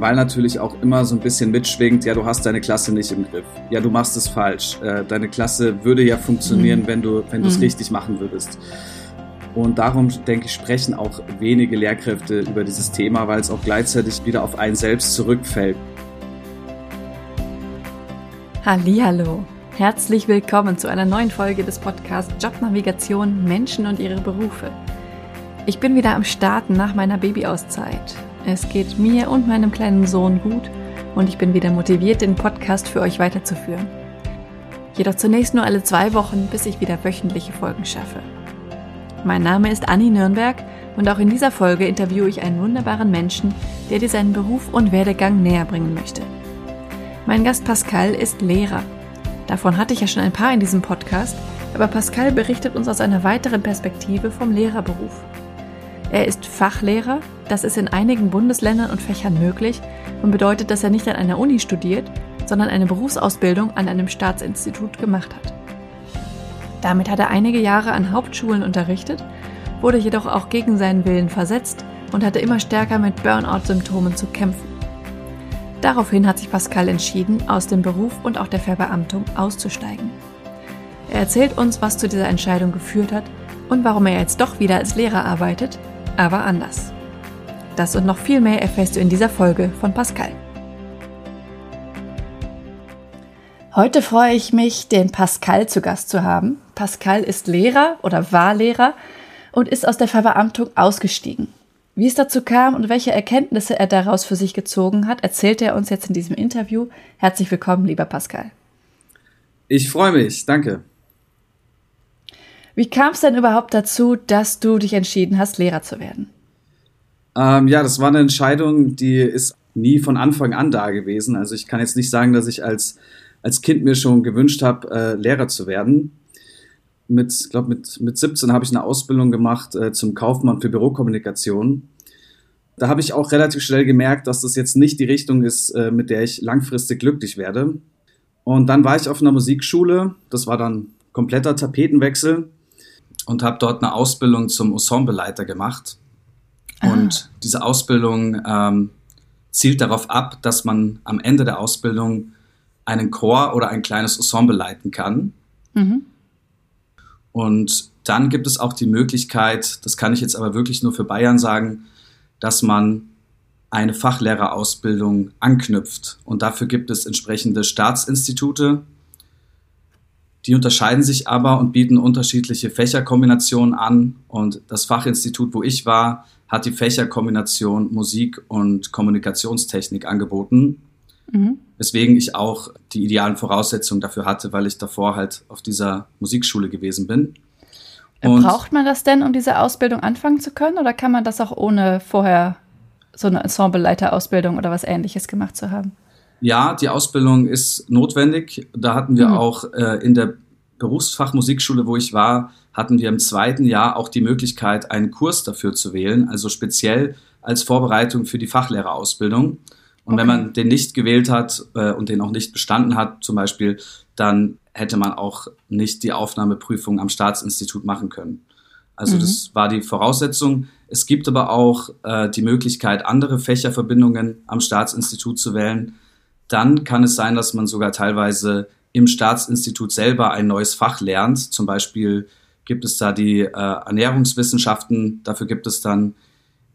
weil natürlich auch immer so ein bisschen mitschwingt, ja, du hast deine Klasse nicht im Griff. Ja, du machst es falsch. Äh, deine Klasse würde ja funktionieren, mhm. wenn du wenn du es mhm. richtig machen würdest. Und darum, denke ich, sprechen auch wenige Lehrkräfte über dieses Thema, weil es auch gleichzeitig wieder auf einen selbst zurückfällt. Hallihallo. Herzlich willkommen zu einer neuen Folge des Podcasts Jobnavigation Menschen und ihre Berufe. Ich bin wieder am Starten nach meiner Babyauszeit. Es geht mir und meinem kleinen Sohn gut und ich bin wieder motiviert, den Podcast für euch weiterzuführen. Jedoch zunächst nur alle zwei Wochen, bis ich wieder wöchentliche Folgen schaffe. Mein Name ist Anni Nürnberg und auch in dieser Folge interviewe ich einen wunderbaren Menschen, der dir seinen Beruf und Werdegang näher bringen möchte. Mein Gast Pascal ist Lehrer. Davon hatte ich ja schon ein paar in diesem Podcast, aber Pascal berichtet uns aus einer weiteren Perspektive vom Lehrerberuf. Er ist Fachlehrer, das ist in einigen Bundesländern und Fächern möglich und bedeutet, dass er nicht an einer Uni studiert, sondern eine Berufsausbildung an einem Staatsinstitut gemacht hat. Damit hat er einige Jahre an Hauptschulen unterrichtet, wurde jedoch auch gegen seinen Willen versetzt und hatte immer stärker mit Burnout-Symptomen zu kämpfen. Daraufhin hat sich Pascal entschieden, aus dem Beruf und auch der Verbeamtung auszusteigen. Er erzählt uns, was zu dieser Entscheidung geführt hat und warum er jetzt doch wieder als Lehrer arbeitet aber anders. Das und noch viel mehr erfährst du in dieser Folge von Pascal. Heute freue ich mich, den Pascal zu Gast zu haben. Pascal ist Lehrer oder war Lehrer und ist aus der Verbeamtung ausgestiegen. Wie es dazu kam und welche Erkenntnisse er daraus für sich gezogen hat, erzählt er uns jetzt in diesem Interview. Herzlich willkommen, lieber Pascal. Ich freue mich, danke. Wie kam es denn überhaupt dazu, dass du dich entschieden hast, Lehrer zu werden? Ähm, ja, das war eine Entscheidung, die ist nie von Anfang an da gewesen. Also ich kann jetzt nicht sagen, dass ich als, als Kind mir schon gewünscht habe, äh, Lehrer zu werden. Mit, glaube mit, mit 17 habe ich eine Ausbildung gemacht äh, zum Kaufmann für Bürokommunikation. Da habe ich auch relativ schnell gemerkt, dass das jetzt nicht die Richtung ist, äh, mit der ich langfristig glücklich werde. Und dann war ich auf einer Musikschule. Das war dann kompletter Tapetenwechsel und habe dort eine Ausbildung zum Ensembleleiter gemacht. Ah. Und diese Ausbildung ähm, zielt darauf ab, dass man am Ende der Ausbildung einen Chor oder ein kleines Ensemble leiten kann. Mhm. Und dann gibt es auch die Möglichkeit, das kann ich jetzt aber wirklich nur für Bayern sagen, dass man eine Fachlehrerausbildung anknüpft. Und dafür gibt es entsprechende Staatsinstitute, die unterscheiden sich aber und bieten unterschiedliche Fächerkombinationen an. Und das Fachinstitut, wo ich war, hat die Fächerkombination Musik und Kommunikationstechnik angeboten. Mhm. Weswegen ich auch die idealen Voraussetzungen dafür hatte, weil ich davor halt auf dieser Musikschule gewesen bin. Und Braucht man das denn, um diese Ausbildung anfangen zu können? Oder kann man das auch ohne vorher so eine Ensembleleiterausbildung oder was ähnliches gemacht zu haben? Ja, die Ausbildung ist notwendig. Da hatten wir mhm. auch äh, in der Berufsfachmusikschule, wo ich war, hatten wir im zweiten Jahr auch die Möglichkeit, einen Kurs dafür zu wählen, also speziell als Vorbereitung für die Fachlehrerausbildung. Und okay. wenn man den nicht gewählt hat äh, und den auch nicht bestanden hat, zum Beispiel, dann hätte man auch nicht die Aufnahmeprüfung am Staatsinstitut machen können. Also mhm. das war die Voraussetzung. Es gibt aber auch äh, die Möglichkeit, andere Fächerverbindungen am Staatsinstitut zu wählen dann kann es sein, dass man sogar teilweise im Staatsinstitut selber ein neues Fach lernt. Zum Beispiel gibt es da die äh, Ernährungswissenschaften. Dafür gibt es dann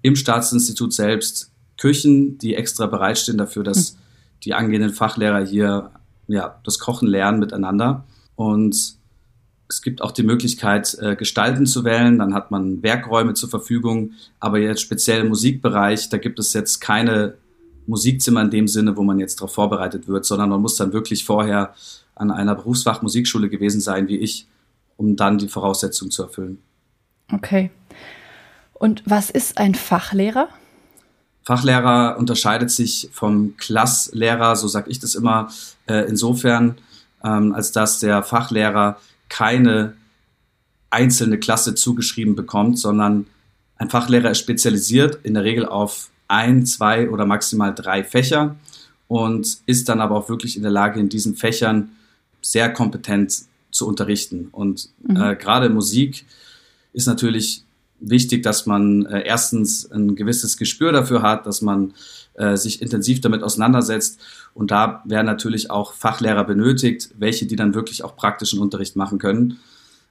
im Staatsinstitut selbst Küchen, die extra bereitstehen dafür, dass hm. die angehenden Fachlehrer hier ja, das Kochen lernen miteinander. Und es gibt auch die Möglichkeit, äh, Gestalten zu wählen. Dann hat man Werkräume zur Verfügung. Aber jetzt speziell im Musikbereich, da gibt es jetzt keine Musikzimmer in dem Sinne, wo man jetzt darauf vorbereitet wird, sondern man muss dann wirklich vorher an einer Berufsfachmusikschule gewesen sein wie ich, um dann die Voraussetzungen zu erfüllen. Okay. Und was ist ein Fachlehrer? Fachlehrer unterscheidet sich vom Klasslehrer, so sage ich das immer, äh, insofern, ähm, als dass der Fachlehrer keine einzelne Klasse zugeschrieben bekommt, sondern ein Fachlehrer ist spezialisiert in der Regel auf ein, zwei oder maximal drei Fächer und ist dann aber auch wirklich in der Lage, in diesen Fächern sehr kompetent zu unterrichten. Und mhm. äh, gerade Musik ist natürlich wichtig, dass man äh, erstens ein gewisses Gespür dafür hat, dass man äh, sich intensiv damit auseinandersetzt. Und da werden natürlich auch Fachlehrer benötigt, welche die dann wirklich auch praktischen Unterricht machen können,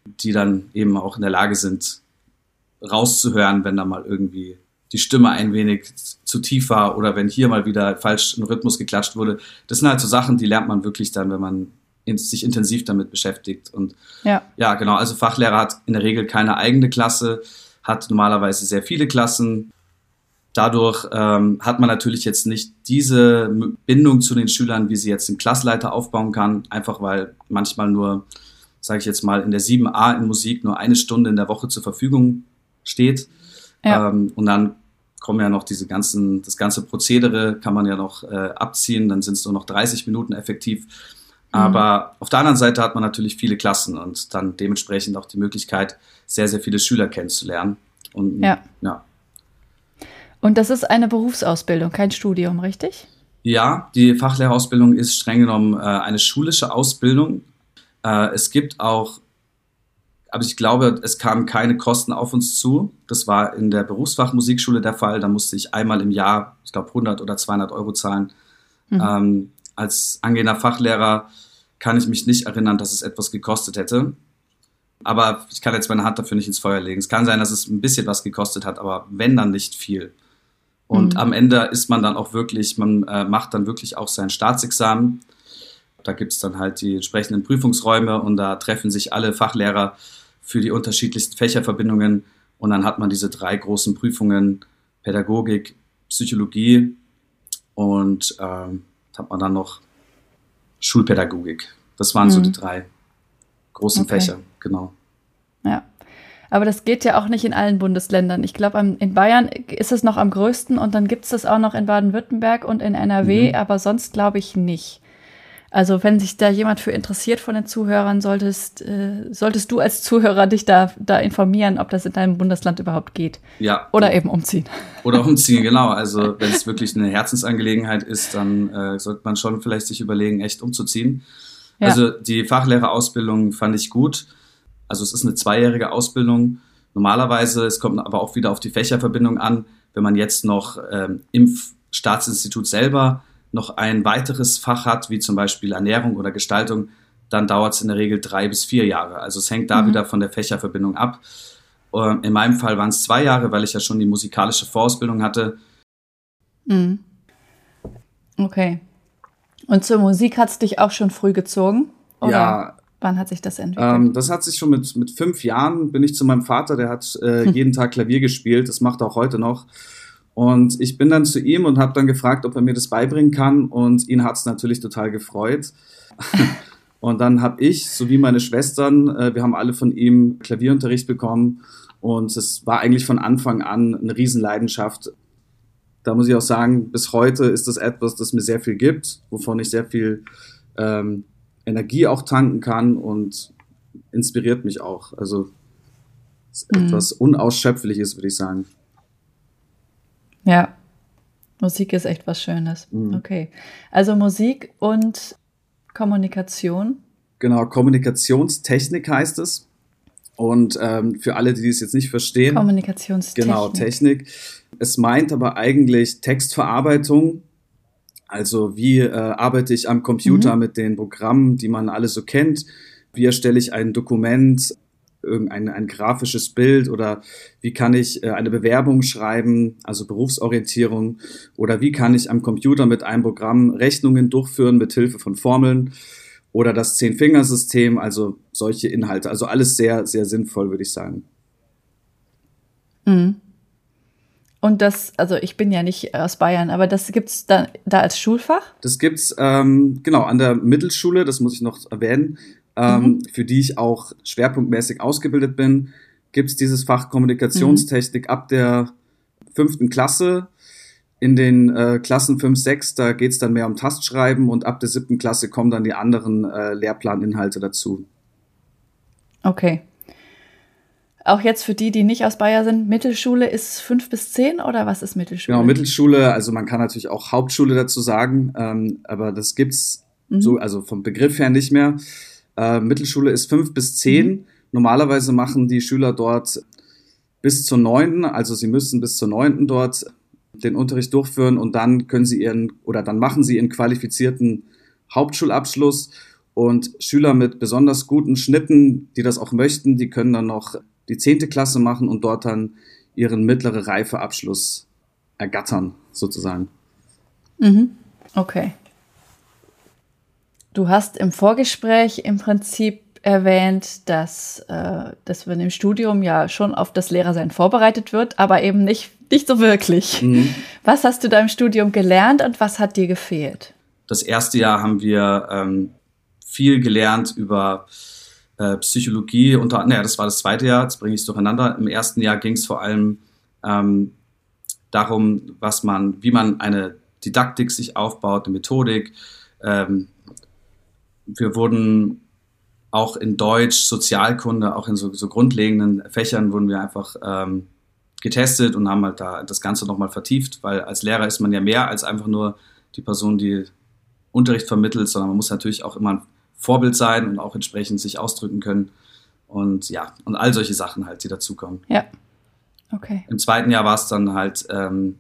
die dann eben auch in der Lage sind, rauszuhören, wenn da mal irgendwie die Stimme ein wenig zu tief war oder wenn hier mal wieder falsch ein Rhythmus geklatscht wurde. Das sind halt so Sachen, die lernt man wirklich dann, wenn man sich intensiv damit beschäftigt. Und ja. ja, genau, also Fachlehrer hat in der Regel keine eigene Klasse, hat normalerweise sehr viele Klassen. Dadurch ähm, hat man natürlich jetzt nicht diese Bindung zu den Schülern, wie sie jetzt ein Klassleiter aufbauen kann, einfach weil manchmal nur, sage ich jetzt mal, in der 7a in Musik nur eine Stunde in der Woche zur Verfügung steht. Ja. Ähm, und dann kommen ja noch diese ganzen, das ganze Prozedere kann man ja noch äh, abziehen, dann sind es nur noch 30 Minuten effektiv. Mhm. Aber auf der anderen Seite hat man natürlich viele Klassen und dann dementsprechend auch die Möglichkeit, sehr, sehr viele Schüler kennenzulernen. Und, ja. ja. Und das ist eine Berufsausbildung, kein Studium, richtig? Ja, die Fachlehrerausbildung ist streng genommen äh, eine schulische Ausbildung. Äh, es gibt auch aber ich glaube, es kamen keine Kosten auf uns zu. Das war in der Berufsfachmusikschule der Fall. Da musste ich einmal im Jahr, ich glaube, 100 oder 200 Euro zahlen. Mhm. Ähm, als angehender Fachlehrer kann ich mich nicht erinnern, dass es etwas gekostet hätte. Aber ich kann jetzt meine Hand dafür nicht ins Feuer legen. Es kann sein, dass es ein bisschen was gekostet hat, aber wenn dann nicht viel. Und mhm. am Ende ist man dann auch wirklich, man äh, macht dann wirklich auch sein Staatsexamen. Da gibt es dann halt die entsprechenden Prüfungsräume und da treffen sich alle Fachlehrer für die unterschiedlichsten Fächerverbindungen. Und dann hat man diese drei großen Prüfungen, Pädagogik, Psychologie und ähm, hat man dann noch Schulpädagogik. Das waren mhm. so die drei großen okay. Fächer, genau. Ja. Aber das geht ja auch nicht in allen Bundesländern. Ich glaube, in Bayern ist es noch am größten und dann gibt es das auch noch in Baden-Württemberg und in NRW, mhm. aber sonst glaube ich nicht. Also wenn sich da jemand für interessiert von den Zuhörern, solltest, äh, solltest du als Zuhörer dich da, da informieren, ob das in deinem Bundesland überhaupt geht. Ja. Oder eben umziehen. Oder umziehen, genau. Also wenn es wirklich eine Herzensangelegenheit ist, dann äh, sollte man schon vielleicht sich überlegen, echt umzuziehen. Ja. Also die Fachlehrerausbildung fand ich gut. Also es ist eine zweijährige Ausbildung. Normalerweise, es kommt aber auch wieder auf die Fächerverbindung an, wenn man jetzt noch ähm, im Staatsinstitut selber noch ein weiteres Fach hat, wie zum Beispiel Ernährung oder Gestaltung, dann dauert es in der Regel drei bis vier Jahre. Also es hängt da mhm. wieder von der Fächerverbindung ab. Ähm, in meinem Fall waren es zwei Jahre, weil ich ja schon die musikalische Vorausbildung hatte. Mhm. Okay. Und zur Musik hat es dich auch schon früh gezogen? Oder ja. Wann hat sich das entwickelt? Ähm, das hat sich schon mit, mit fünf Jahren, bin ich zu meinem Vater, der hat äh, jeden Tag Klavier gespielt, das macht er auch heute noch. Und ich bin dann zu ihm und habe dann gefragt, ob er mir das beibringen kann. Und ihn hat es natürlich total gefreut. und dann habe ich, sowie meine Schwestern, äh, wir haben alle von ihm Klavierunterricht bekommen. Und es war eigentlich von Anfang an eine Riesenleidenschaft. Da muss ich auch sagen, bis heute ist das etwas, das mir sehr viel gibt, wovon ich sehr viel ähm, Energie auch tanken kann und inspiriert mich auch. Also mhm. etwas Unausschöpfliches, würde ich sagen. Ja, Musik ist echt was Schönes. Mhm. Okay. Also Musik und Kommunikation. Genau, Kommunikationstechnik heißt es. Und ähm, für alle, die es jetzt nicht verstehen. Kommunikationstechnik. Genau, Technik. Es meint aber eigentlich Textverarbeitung. Also wie äh, arbeite ich am Computer mhm. mit den Programmen, die man alle so kennt? Wie erstelle ich ein Dokument? Irgendein ein grafisches Bild oder wie kann ich äh, eine Bewerbung schreiben, also Berufsorientierung oder wie kann ich am Computer mit einem Programm Rechnungen durchführen mit Hilfe von Formeln oder das Zehn-Fingersystem, also solche Inhalte. Also alles sehr, sehr sinnvoll, würde ich sagen. Mhm. Und das, also ich bin ja nicht aus Bayern, aber das gibt's da, da als Schulfach? Das gibt's ähm, genau an der Mittelschule, das muss ich noch erwähnen ähm, mhm. für die ich auch schwerpunktmäßig ausgebildet bin, gibt es dieses Fach Kommunikationstechnik mhm. ab der fünften Klasse. In den äh, Klassen 5, 6, da geht es dann mehr um Tastschreiben und ab der siebten Klasse kommen dann die anderen äh, Lehrplaninhalte dazu. Okay. Auch jetzt für die, die nicht aus Bayer sind, Mittelschule ist 5 bis 10 oder was ist Mittelschule? Genau, Mittelschule, also man kann natürlich auch Hauptschule dazu sagen, ähm, aber das gibt's mhm. so, also vom Begriff her nicht mehr. Äh, Mittelschule ist fünf bis zehn. Mhm. Normalerweise machen die Schüler dort bis zur neunten, also sie müssen bis zur neunten dort den Unterricht durchführen und dann können sie ihren oder dann machen sie ihren qualifizierten Hauptschulabschluss und Schüler mit besonders guten Schnitten, die das auch möchten, die können dann noch die zehnte Klasse machen und dort dann ihren mittlere Reifeabschluss ergattern, sozusagen. Mhm. Okay. Du hast im Vorgespräch im Prinzip erwähnt, dass, äh, dass man im Studium ja schon auf das Lehrersein vorbereitet wird, aber eben nicht, nicht so wirklich. Mhm. Was hast du da im Studium gelernt und was hat dir gefehlt? Das erste Jahr haben wir ähm, viel gelernt über äh, Psychologie. Unter, naja, das war das zweite Jahr, jetzt bringe ich es durcheinander. Im ersten Jahr ging es vor allem ähm, darum, was man, wie man eine Didaktik sich aufbaut, eine Methodik. Ähm, wir wurden auch in Deutsch, Sozialkunde, auch in so, so grundlegenden Fächern wurden wir einfach ähm, getestet und haben halt da das Ganze nochmal vertieft, weil als Lehrer ist man ja mehr als einfach nur die Person, die Unterricht vermittelt, sondern man muss natürlich auch immer ein Vorbild sein und auch entsprechend sich ausdrücken können. Und ja, und all solche Sachen halt, die dazukommen. Ja. Okay. Im zweiten Jahr war es dann halt, ähm,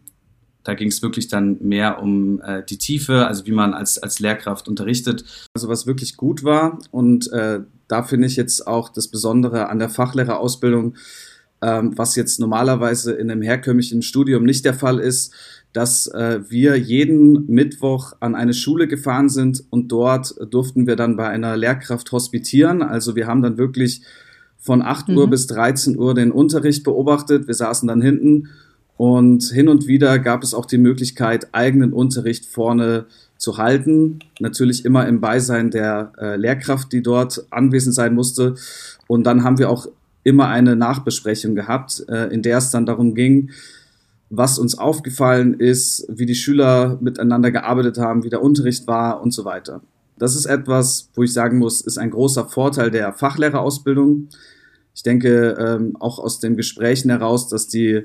da ging es wirklich dann mehr um äh, die Tiefe, also wie man als, als Lehrkraft unterrichtet. Also was wirklich gut war und äh, da finde ich jetzt auch das Besondere an der Fachlehrerausbildung, ähm, was jetzt normalerweise in einem herkömmlichen Studium nicht der Fall ist, dass äh, wir jeden Mittwoch an eine Schule gefahren sind und dort durften wir dann bei einer Lehrkraft hospitieren. Also wir haben dann wirklich von 8 mhm. Uhr bis 13 Uhr den Unterricht beobachtet. Wir saßen dann hinten und hin und wieder gab es auch die Möglichkeit, eigenen Unterricht vorne zu halten. Natürlich immer im Beisein der äh, Lehrkraft, die dort anwesend sein musste. Und dann haben wir auch immer eine Nachbesprechung gehabt, äh, in der es dann darum ging, was uns aufgefallen ist, wie die Schüler miteinander gearbeitet haben, wie der Unterricht war und so weiter. Das ist etwas, wo ich sagen muss, ist ein großer Vorteil der Fachlehrerausbildung. Ich denke ähm, auch aus den Gesprächen heraus, dass die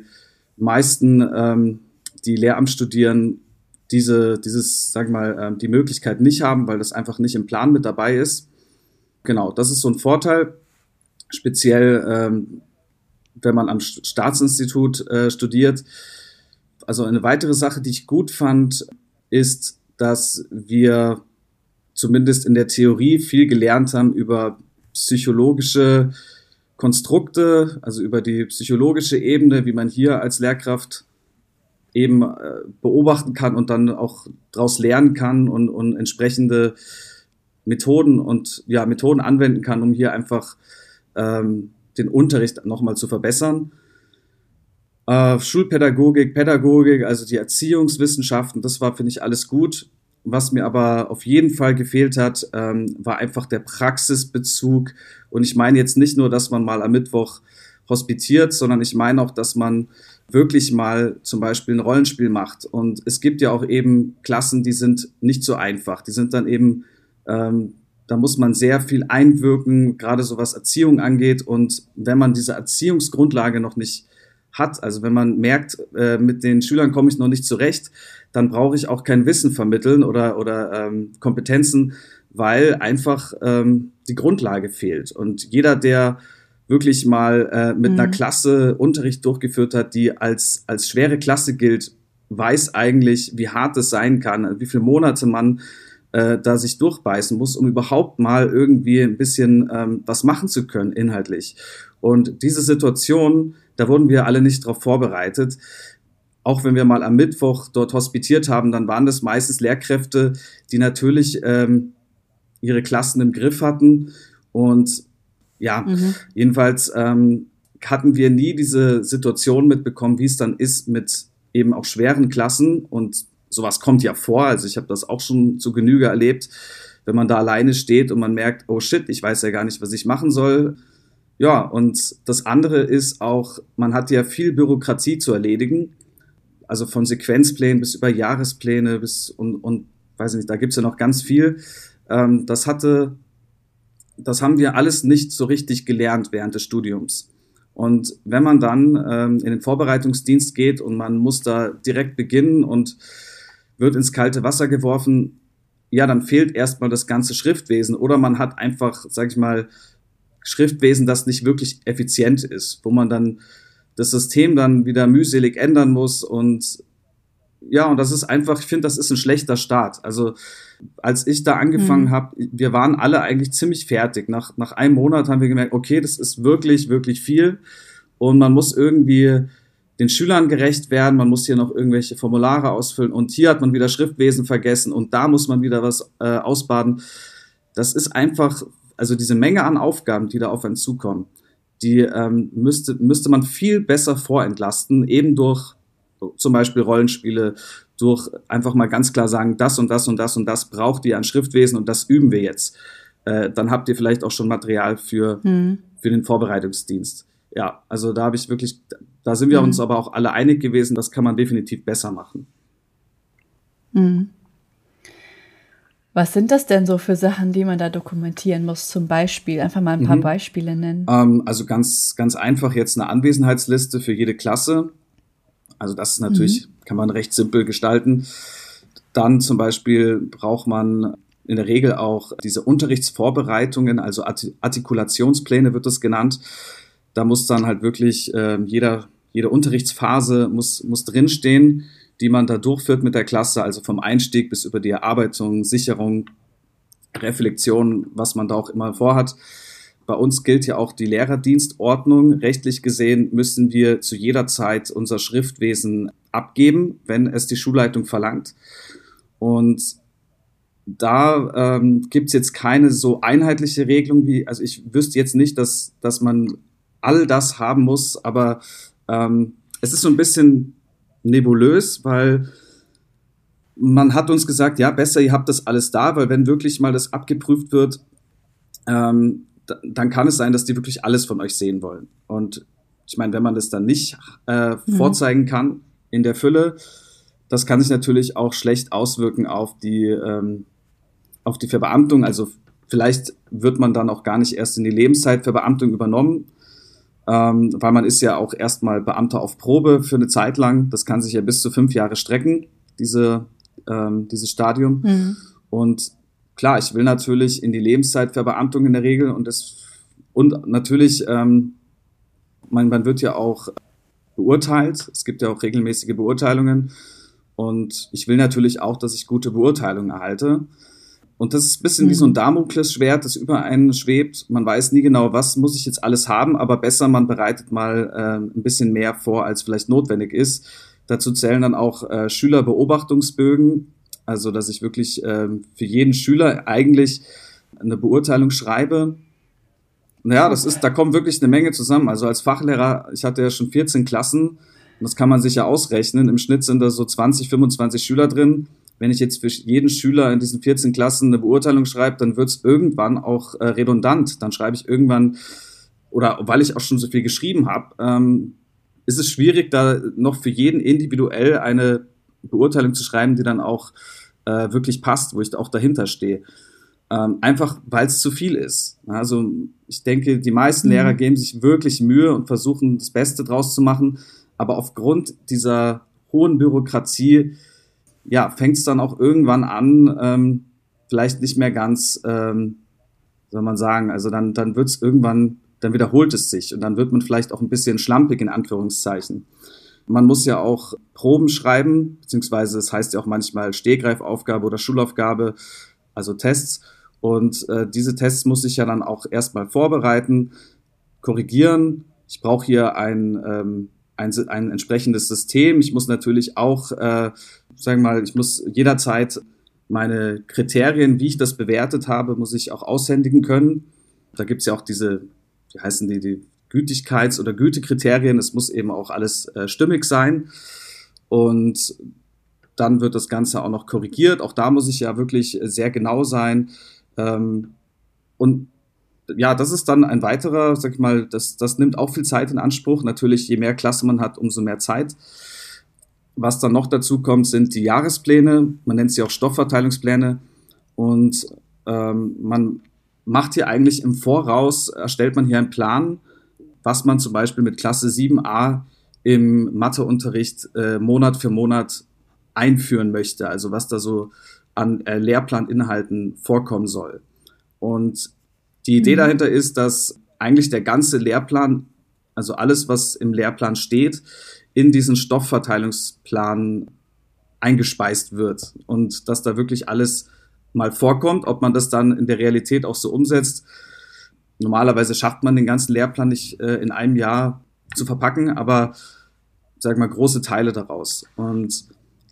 meisten, ähm, die Lehramt studieren, diese, dieses, sag mal, ähm, die Möglichkeit nicht haben, weil das einfach nicht im Plan mit dabei ist. Genau, das ist so ein Vorteil. Speziell, ähm, wenn man am Staatsinstitut äh, studiert, also eine weitere Sache, die ich gut fand, ist, dass wir zumindest in der Theorie viel gelernt haben über psychologische Konstrukte, also über die psychologische Ebene, wie man hier als Lehrkraft eben äh, beobachten kann und dann auch daraus lernen kann und, und entsprechende Methoden und ja Methoden anwenden kann, um hier einfach ähm, den Unterricht nochmal zu verbessern äh, Schulpädagogik, Pädagogik, also die Erziehungswissenschaften, das war, finde ich, alles gut. Was mir aber auf jeden Fall gefehlt hat, ähm, war einfach der Praxisbezug. Und ich meine jetzt nicht nur, dass man mal am Mittwoch hospitiert, sondern ich meine auch, dass man wirklich mal zum Beispiel ein Rollenspiel macht. Und es gibt ja auch eben Klassen, die sind nicht so einfach. Die sind dann eben, ähm, da muss man sehr viel einwirken, gerade so was Erziehung angeht. Und wenn man diese Erziehungsgrundlage noch nicht hat. Also wenn man merkt, äh, mit den Schülern komme ich noch nicht zurecht, dann brauche ich auch kein Wissen vermitteln oder, oder ähm, Kompetenzen, weil einfach ähm, die Grundlage fehlt. Und jeder, der wirklich mal äh, mit mhm. einer Klasse Unterricht durchgeführt hat, die als, als schwere Klasse gilt, weiß eigentlich, wie hart es sein kann, wie viele Monate man äh, da sich durchbeißen muss, um überhaupt mal irgendwie ein bisschen ähm, was machen zu können inhaltlich. Und diese Situation, da wurden wir alle nicht darauf vorbereitet. Auch wenn wir mal am Mittwoch dort hospitiert haben, dann waren das meistens Lehrkräfte, die natürlich ähm, ihre Klassen im Griff hatten. Und ja, mhm. jedenfalls ähm, hatten wir nie diese Situation mitbekommen, wie es dann ist mit eben auch schweren Klassen. Und sowas kommt ja vor. Also ich habe das auch schon zu Genüge erlebt, wenn man da alleine steht und man merkt, oh shit, ich weiß ja gar nicht, was ich machen soll. Ja, und das andere ist auch, man hat ja viel Bürokratie zu erledigen. Also von Sequenzplänen bis über Jahrespläne bis und, und weiß ich nicht, da gibt's ja noch ganz viel. Ähm, das hatte, das haben wir alles nicht so richtig gelernt während des Studiums. Und wenn man dann ähm, in den Vorbereitungsdienst geht und man muss da direkt beginnen und wird ins kalte Wasser geworfen, ja, dann fehlt erstmal das ganze Schriftwesen oder man hat einfach, sag ich mal, Schriftwesen, das nicht wirklich effizient ist, wo man dann das System dann wieder mühselig ändern muss und ja, und das ist einfach, ich finde, das ist ein schlechter Start. Also als ich da angefangen mhm. habe, wir waren alle eigentlich ziemlich fertig. Nach, nach einem Monat haben wir gemerkt, okay, das ist wirklich, wirklich viel und man muss irgendwie den Schülern gerecht werden, man muss hier noch irgendwelche Formulare ausfüllen und hier hat man wieder Schriftwesen vergessen und da muss man wieder was äh, ausbaden. Das ist einfach, also diese Menge an Aufgaben, die da auf einen zukommen, die ähm, müsste, müsste man viel besser vorentlasten, eben durch zum Beispiel Rollenspiele, durch einfach mal ganz klar sagen, das und das und das und das braucht ihr an Schriftwesen und das üben wir jetzt. Äh, dann habt ihr vielleicht auch schon Material für, hm. für den Vorbereitungsdienst. Ja, also da habe ich wirklich, da sind wir hm. uns aber auch alle einig gewesen, das kann man definitiv besser machen. Hm. Was sind das denn so für Sachen, die man da dokumentieren muss? Zum Beispiel, einfach mal ein paar mhm. Beispiele nennen. Ähm, also ganz, ganz einfach jetzt eine Anwesenheitsliste für jede Klasse. Also das ist natürlich, mhm. kann man recht simpel gestalten. Dann zum Beispiel braucht man in der Regel auch diese Unterrichtsvorbereitungen, also Artikulationspläne wird das genannt. Da muss dann halt wirklich äh, jeder, jede Unterrichtsphase muss, muss drinstehen, die man da durchführt mit der Klasse, also vom Einstieg bis über die Erarbeitung, Sicherung, Reflexion, was man da auch immer vorhat. Bei uns gilt ja auch die Lehrerdienstordnung. Rechtlich gesehen müssen wir zu jeder Zeit unser Schriftwesen abgeben, wenn es die Schulleitung verlangt. Und da ähm, gibt es jetzt keine so einheitliche Regelung wie, also ich wüsste jetzt nicht, dass, dass man all das haben muss, aber ähm, es ist so ein bisschen nebulös, weil man hat uns gesagt, ja, besser, ihr habt das alles da, weil wenn wirklich mal das abgeprüft wird, ähm, dann kann es sein, dass die wirklich alles von euch sehen wollen. Und ich meine, wenn man das dann nicht äh, mhm. vorzeigen kann in der Fülle, das kann sich natürlich auch schlecht auswirken auf die, ähm, auf die Verbeamtung. Also vielleicht wird man dann auch gar nicht erst in die Lebenszeitverbeamtung übernommen, ähm, weil man ist ja auch erstmal Beamter auf Probe für eine Zeit lang. Das kann sich ja bis zu fünf Jahre strecken, diese, ähm, dieses Stadium. Mhm. Und klar, ich will natürlich in die Lebenszeitverbeamtung in der Regel und das und natürlich, ähm, man, man wird ja auch beurteilt. Es gibt ja auch regelmäßige Beurteilungen. Und ich will natürlich auch, dass ich gute Beurteilungen erhalte. Und das ist ein bisschen mhm. wie so ein. Damoklesschwert, das über einen schwebt. Man weiß nie genau, was muss ich jetzt alles haben, aber besser, man bereitet mal äh, ein bisschen mehr vor, als vielleicht notwendig ist. Dazu zählen dann auch äh, Schülerbeobachtungsbögen, also, dass ich wirklich ähm, für jeden Schüler eigentlich eine Beurteilung schreibe. Naja, das ist, da kommt wirklich eine Menge zusammen. Also als Fachlehrer, ich hatte ja schon 14 Klassen, das kann man sich ja ausrechnen. Im Schnitt sind da so 20, 25 Schüler drin. Wenn ich jetzt für jeden Schüler in diesen 14 Klassen eine Beurteilung schreibe, dann wird es irgendwann auch äh, redundant. Dann schreibe ich irgendwann, oder weil ich auch schon so viel geschrieben habe, ähm, ist es schwierig, da noch für jeden individuell eine Beurteilung zu schreiben, die dann auch äh, wirklich passt, wo ich auch dahinter stehe. Ähm, einfach weil es zu viel ist. Also ich denke, die meisten mhm. Lehrer geben sich wirklich Mühe und versuchen das Beste draus zu machen, aber aufgrund dieser hohen Bürokratie, ja, fängt es dann auch irgendwann an, ähm, vielleicht nicht mehr ganz, ähm, soll man sagen, also dann, dann wird es irgendwann, dann wiederholt es sich und dann wird man vielleicht auch ein bisschen schlampig in Anführungszeichen. Man muss ja auch Proben schreiben, beziehungsweise es das heißt ja auch manchmal Stehgreifaufgabe oder Schulaufgabe, also Tests. Und äh, diese Tests muss ich ja dann auch erstmal vorbereiten, korrigieren. Ich brauche hier ein, ähm, ein, ein entsprechendes System. Ich muss natürlich auch, äh, sagen wir mal, ich muss jederzeit meine Kriterien, wie ich das bewertet habe, muss ich auch aushändigen können. Da gibt's ja auch diese, wie heißen die, die Gütigkeits- oder Gütekriterien. Es muss eben auch alles äh, stimmig sein. Und dann wird das Ganze auch noch korrigiert. Auch da muss ich ja wirklich sehr genau sein. Ähm, und ja, das ist dann ein weiterer, sag ich mal, das, das nimmt auch viel Zeit in Anspruch. Natürlich, je mehr Klasse man hat, umso mehr Zeit. Was dann noch dazu kommt, sind die Jahrespläne. Man nennt sie auch Stoffverteilungspläne. Und ähm, man macht hier eigentlich im Voraus, erstellt man hier einen Plan, was man zum Beispiel mit Klasse 7a im Matheunterricht äh, Monat für Monat einführen möchte, also was da so an äh, Lehrplaninhalten vorkommen soll. Und die Idee mhm. dahinter ist, dass eigentlich der ganze Lehrplan also alles, was im Lehrplan steht, in diesen Stoffverteilungsplan eingespeist wird und dass da wirklich alles mal vorkommt, ob man das dann in der Realität auch so umsetzt. Normalerweise schafft man den ganzen Lehrplan nicht äh, in einem Jahr zu verpacken, aber sag mal große Teile daraus. Und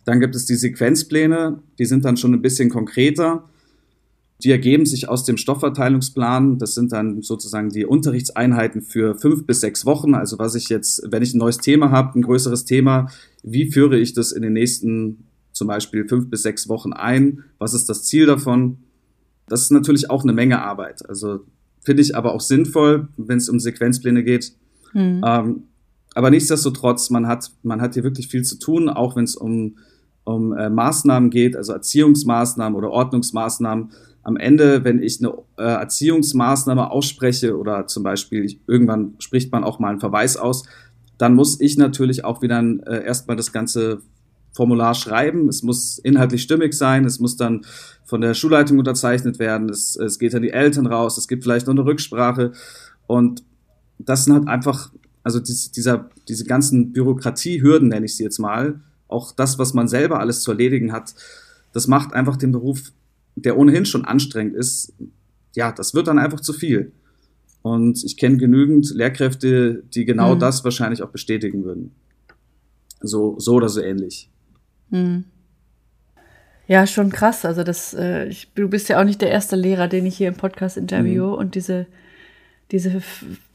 dann gibt es die Sequenzpläne, die sind dann schon ein bisschen konkreter. Die ergeben sich aus dem Stoffverteilungsplan. Das sind dann sozusagen die Unterrichtseinheiten für fünf bis sechs Wochen. Also was ich jetzt, wenn ich ein neues Thema habe, ein größeres Thema, wie führe ich das in den nächsten zum Beispiel fünf bis sechs Wochen ein? Was ist das Ziel davon? Das ist natürlich auch eine Menge Arbeit. Also finde ich aber auch sinnvoll, wenn es um Sequenzpläne geht. Mhm. Ähm, aber nichtsdestotrotz, man hat, man hat hier wirklich viel zu tun, auch wenn es um, um äh, Maßnahmen geht, also Erziehungsmaßnahmen oder Ordnungsmaßnahmen am Ende, wenn ich eine äh, Erziehungsmaßnahme ausspreche oder zum Beispiel ich, irgendwann spricht man auch mal einen Verweis aus, dann muss ich natürlich auch wieder äh, erstmal das ganze Formular schreiben. Es muss inhaltlich stimmig sein. Es muss dann von der Schulleitung unterzeichnet werden. Es, es geht an die Eltern raus. Es gibt vielleicht noch eine Rücksprache. Und das sind halt einfach, also dies, dieser, diese ganzen Bürokratiehürden, nenne ich sie jetzt mal, auch das, was man selber alles zu erledigen hat, das macht einfach den Beruf der ohnehin schon anstrengend ist, ja, das wird dann einfach zu viel. Und ich kenne genügend Lehrkräfte, die genau mhm. das wahrscheinlich auch bestätigen würden. So, so oder so ähnlich. Mhm. Ja, schon krass. Also das, äh, ich, du bist ja auch nicht der erste Lehrer, den ich hier im Podcast interview mhm. und diese, diese,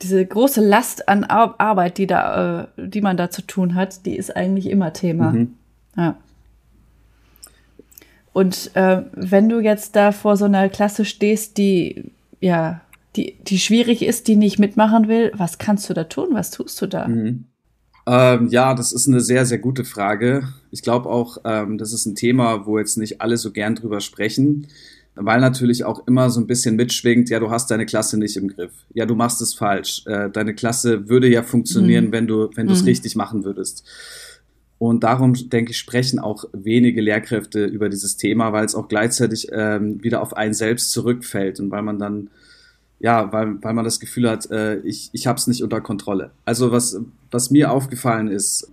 diese große Last an Arbeit, die da, äh, die man da zu tun hat, die ist eigentlich immer Thema. Mhm. Ja. Und äh, wenn du jetzt da vor so einer Klasse stehst, die ja, die, die schwierig ist, die nicht mitmachen will, was kannst du da tun? Was tust du da? Mhm. Ähm, ja, das ist eine sehr, sehr gute Frage. Ich glaube auch, ähm, das ist ein Thema, wo jetzt nicht alle so gern drüber sprechen, weil natürlich auch immer so ein bisschen mitschwingt, ja, du hast deine Klasse nicht im Griff. Ja, du machst es falsch. Äh, deine Klasse würde ja funktionieren, mhm. wenn du, wenn du es mhm. richtig machen würdest. Und darum, denke ich, sprechen auch wenige Lehrkräfte über dieses Thema, weil es auch gleichzeitig ähm, wieder auf einen selbst zurückfällt und weil man dann, ja, weil, weil man das Gefühl hat, äh, ich, ich habe es nicht unter Kontrolle. Also was, was mir aufgefallen ist,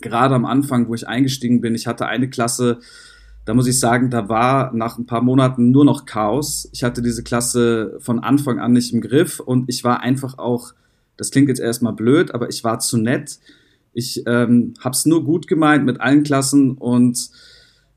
gerade am Anfang, wo ich eingestiegen bin, ich hatte eine Klasse, da muss ich sagen, da war nach ein paar Monaten nur noch Chaos. Ich hatte diese Klasse von Anfang an nicht im Griff und ich war einfach auch, das klingt jetzt erstmal blöd, aber ich war zu nett ich ähm, habe es nur gut gemeint mit allen Klassen und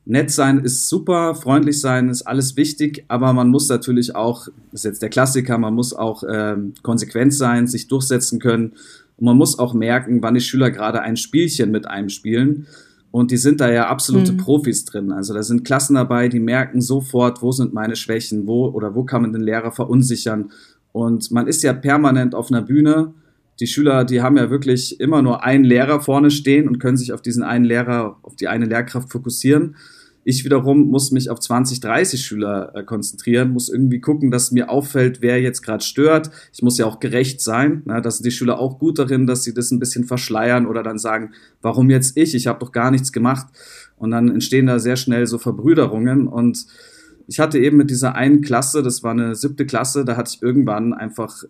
nett sein ist super, freundlich sein ist alles wichtig, aber man muss natürlich auch, das ist jetzt der Klassiker, man muss auch ähm, konsequent sein, sich durchsetzen können und man muss auch merken, wann die Schüler gerade ein Spielchen mit einem spielen. Und die sind da ja absolute mhm. Profis drin. Also da sind Klassen dabei, die merken sofort, wo sind meine Schwächen, wo oder wo kann man den Lehrer verunsichern. Und man ist ja permanent auf einer Bühne die Schüler, die haben ja wirklich immer nur einen Lehrer vorne stehen und können sich auf diesen einen Lehrer, auf die eine Lehrkraft fokussieren. Ich wiederum muss mich auf 20, 30 Schüler äh, konzentrieren, muss irgendwie gucken, dass mir auffällt, wer jetzt gerade stört. Ich muss ja auch gerecht sein. Ne? Da sind die Schüler auch gut darin, dass sie das ein bisschen verschleiern oder dann sagen, warum jetzt ich? Ich habe doch gar nichts gemacht. Und dann entstehen da sehr schnell so Verbrüderungen. Und ich hatte eben mit dieser einen Klasse, das war eine siebte Klasse, da hatte ich irgendwann einfach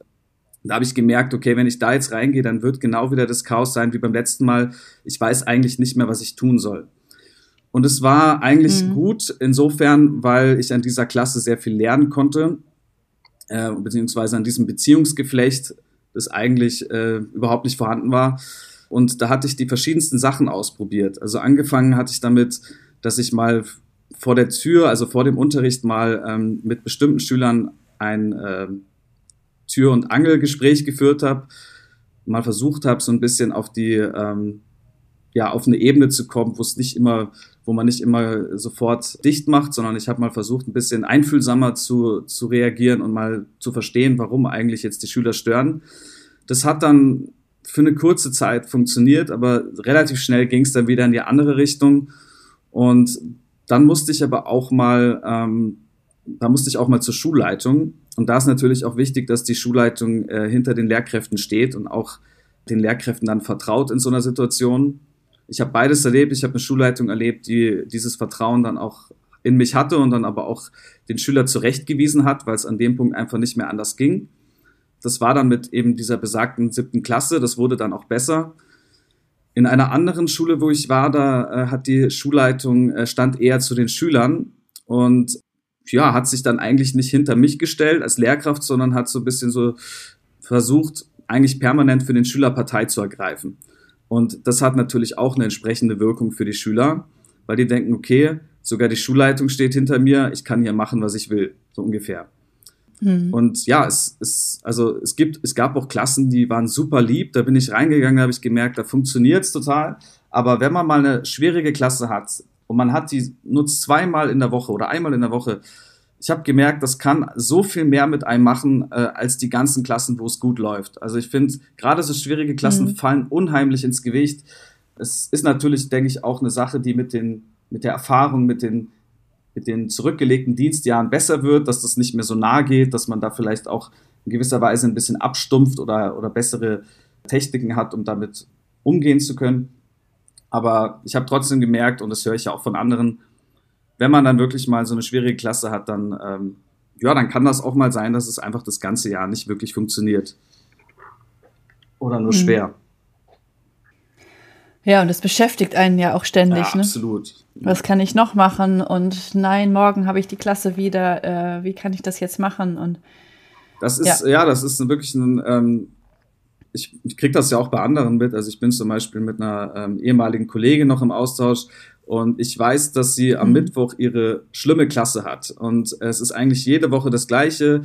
da habe ich gemerkt, okay, wenn ich da jetzt reingehe, dann wird genau wieder das Chaos sein wie beim letzten Mal. Ich weiß eigentlich nicht mehr, was ich tun soll. Und es war eigentlich mhm. gut insofern, weil ich an dieser Klasse sehr viel lernen konnte, äh, beziehungsweise an diesem Beziehungsgeflecht, das eigentlich äh, überhaupt nicht vorhanden war. Und da hatte ich die verschiedensten Sachen ausprobiert. Also angefangen hatte ich damit, dass ich mal vor der Tür, also vor dem Unterricht mal ähm, mit bestimmten Schülern ein äh, Tür- und Angelgespräch geführt habe, mal versucht habe, so ein bisschen auf die, ähm, ja, auf eine Ebene zu kommen, wo es nicht immer, wo man nicht immer sofort dicht macht, sondern ich habe mal versucht, ein bisschen einfühlsamer zu, zu reagieren und mal zu verstehen, warum eigentlich jetzt die Schüler stören. Das hat dann für eine kurze Zeit funktioniert, aber relativ schnell ging es dann wieder in die andere Richtung. Und dann musste ich aber auch mal, ähm, da musste ich auch mal zur Schulleitung und da ist natürlich auch wichtig, dass die Schulleitung äh, hinter den Lehrkräften steht und auch den Lehrkräften dann vertraut in so einer Situation. Ich habe beides erlebt. Ich habe eine Schulleitung erlebt, die dieses Vertrauen dann auch in mich hatte und dann aber auch den Schüler zurechtgewiesen hat, weil es an dem Punkt einfach nicht mehr anders ging. das war dann mit eben dieser besagten siebten Klasse, das wurde dann auch besser. In einer anderen Schule, wo ich war, da äh, hat die Schulleitung äh, stand eher zu den Schülern und ja, hat sich dann eigentlich nicht hinter mich gestellt als Lehrkraft, sondern hat so ein bisschen so versucht, eigentlich permanent für den Schüler Partei zu ergreifen. Und das hat natürlich auch eine entsprechende Wirkung für die Schüler, weil die denken, okay, sogar die Schulleitung steht hinter mir, ich kann hier machen, was ich will, so ungefähr. Mhm. Und ja, es, es, also es gibt, es gab auch Klassen, die waren super lieb. Da bin ich reingegangen, da habe ich gemerkt, da funktioniert es total. Aber wenn man mal eine schwierige Klasse hat und man hat die nutzt zweimal in der Woche oder einmal in der Woche, ich habe gemerkt, das kann so viel mehr mit einem machen äh, als die ganzen Klassen, wo es gut läuft. Also ich finde, gerade so schwierige Klassen mhm. fallen unheimlich ins Gewicht. Es ist natürlich, denke ich, auch eine Sache, die mit den mit der Erfahrung, mit den mit den zurückgelegten Dienstjahren besser wird, dass das nicht mehr so nah geht, dass man da vielleicht auch in gewisser Weise ein bisschen abstumpft oder, oder bessere Techniken hat, um damit umgehen zu können. Aber ich habe trotzdem gemerkt, und das höre ich ja auch von anderen, wenn man dann wirklich mal so eine schwierige Klasse hat, dann, ähm, ja, dann kann das auch mal sein, dass es einfach das ganze Jahr nicht wirklich funktioniert. Oder nur mhm. schwer. Ja, und das beschäftigt einen ja auch ständig. Ja, ne? absolut. Was kann ich noch machen? Und nein, morgen habe ich die Klasse wieder. Äh, wie kann ich das jetzt machen? Und das ist ja, ja das ist wirklich ein. Ähm, ich, ich kriege das ja auch bei anderen mit. Also ich bin zum Beispiel mit einer ähm, ehemaligen Kollegin noch im Austausch und ich weiß, dass sie am mhm. Mittwoch ihre schlimme Klasse hat. Und es ist eigentlich jede Woche das Gleiche.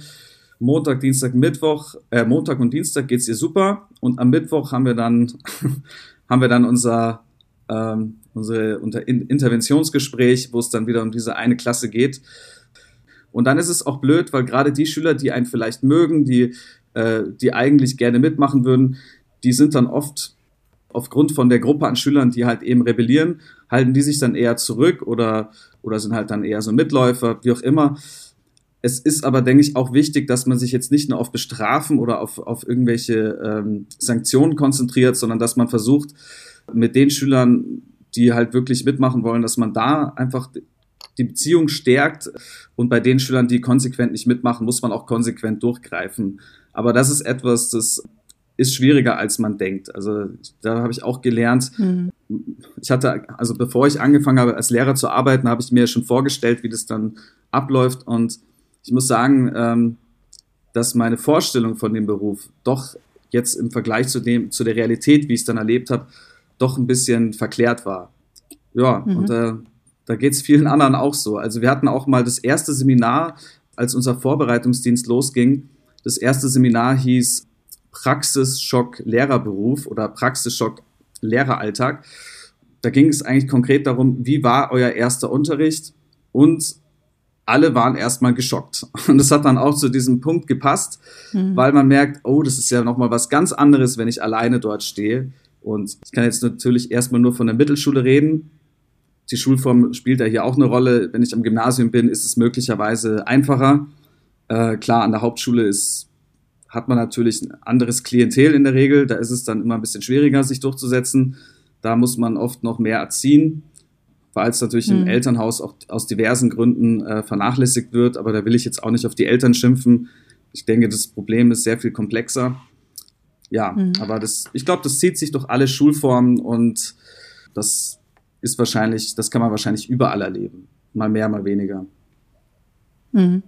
Montag, Dienstag, Mittwoch, äh, Montag und Dienstag geht's ihr super. Und am Mittwoch haben wir dann haben wir dann unser, ähm, unsere unter Interventionsgespräch, wo es dann wieder um diese eine Klasse geht. Und dann ist es auch blöd, weil gerade die Schüler, die einen vielleicht mögen, die, äh, die eigentlich gerne mitmachen würden, die sind dann oft aufgrund von der Gruppe an Schülern, die halt eben rebellieren, halten die sich dann eher zurück oder, oder sind halt dann eher so Mitläufer, wie auch immer. Es ist aber, denke ich, auch wichtig, dass man sich jetzt nicht nur auf Bestrafen oder auf, auf irgendwelche ähm, Sanktionen konzentriert, sondern dass man versucht, mit den Schülern, die halt wirklich mitmachen wollen, dass man da einfach die Beziehung stärkt und bei den Schülern, die konsequent nicht mitmachen, muss man auch konsequent durchgreifen. Aber das ist etwas, das ist schwieriger, als man denkt. Also da habe ich auch gelernt. Mhm. Ich hatte, also bevor ich angefangen habe, als Lehrer zu arbeiten, habe ich mir schon vorgestellt, wie das dann abläuft und ich muss sagen, ähm, dass meine Vorstellung von dem Beruf doch jetzt im Vergleich zu dem, zu der Realität, wie ich es dann erlebt habe, doch ein bisschen verklärt war. Ja, mhm. und äh, da geht es vielen anderen auch so. Also wir hatten auch mal das erste Seminar, als unser Vorbereitungsdienst losging. Das erste Seminar hieß Praxisschock Lehrerberuf oder Praxisschock Lehreralltag. Da ging es eigentlich konkret darum, wie war euer erster Unterricht und alle waren erstmal geschockt. Und das hat dann auch zu diesem Punkt gepasst, mhm. weil man merkt, oh, das ist ja nochmal was ganz anderes, wenn ich alleine dort stehe. Und ich kann jetzt natürlich erstmal nur von der Mittelschule reden. Die Schulform spielt ja hier auch eine Rolle. Wenn ich am Gymnasium bin, ist es möglicherweise einfacher. Äh, klar, an der Hauptschule ist, hat man natürlich ein anderes Klientel in der Regel. Da ist es dann immer ein bisschen schwieriger, sich durchzusetzen. Da muss man oft noch mehr erziehen weil es natürlich mhm. im Elternhaus auch aus diversen Gründen äh, vernachlässigt wird. Aber da will ich jetzt auch nicht auf die Eltern schimpfen. Ich denke, das Problem ist sehr viel komplexer. Ja, mhm. aber das, ich glaube, das zieht sich durch alle Schulformen und das ist wahrscheinlich, das kann man wahrscheinlich überall erleben. Mal mehr, mal weniger. Mhm.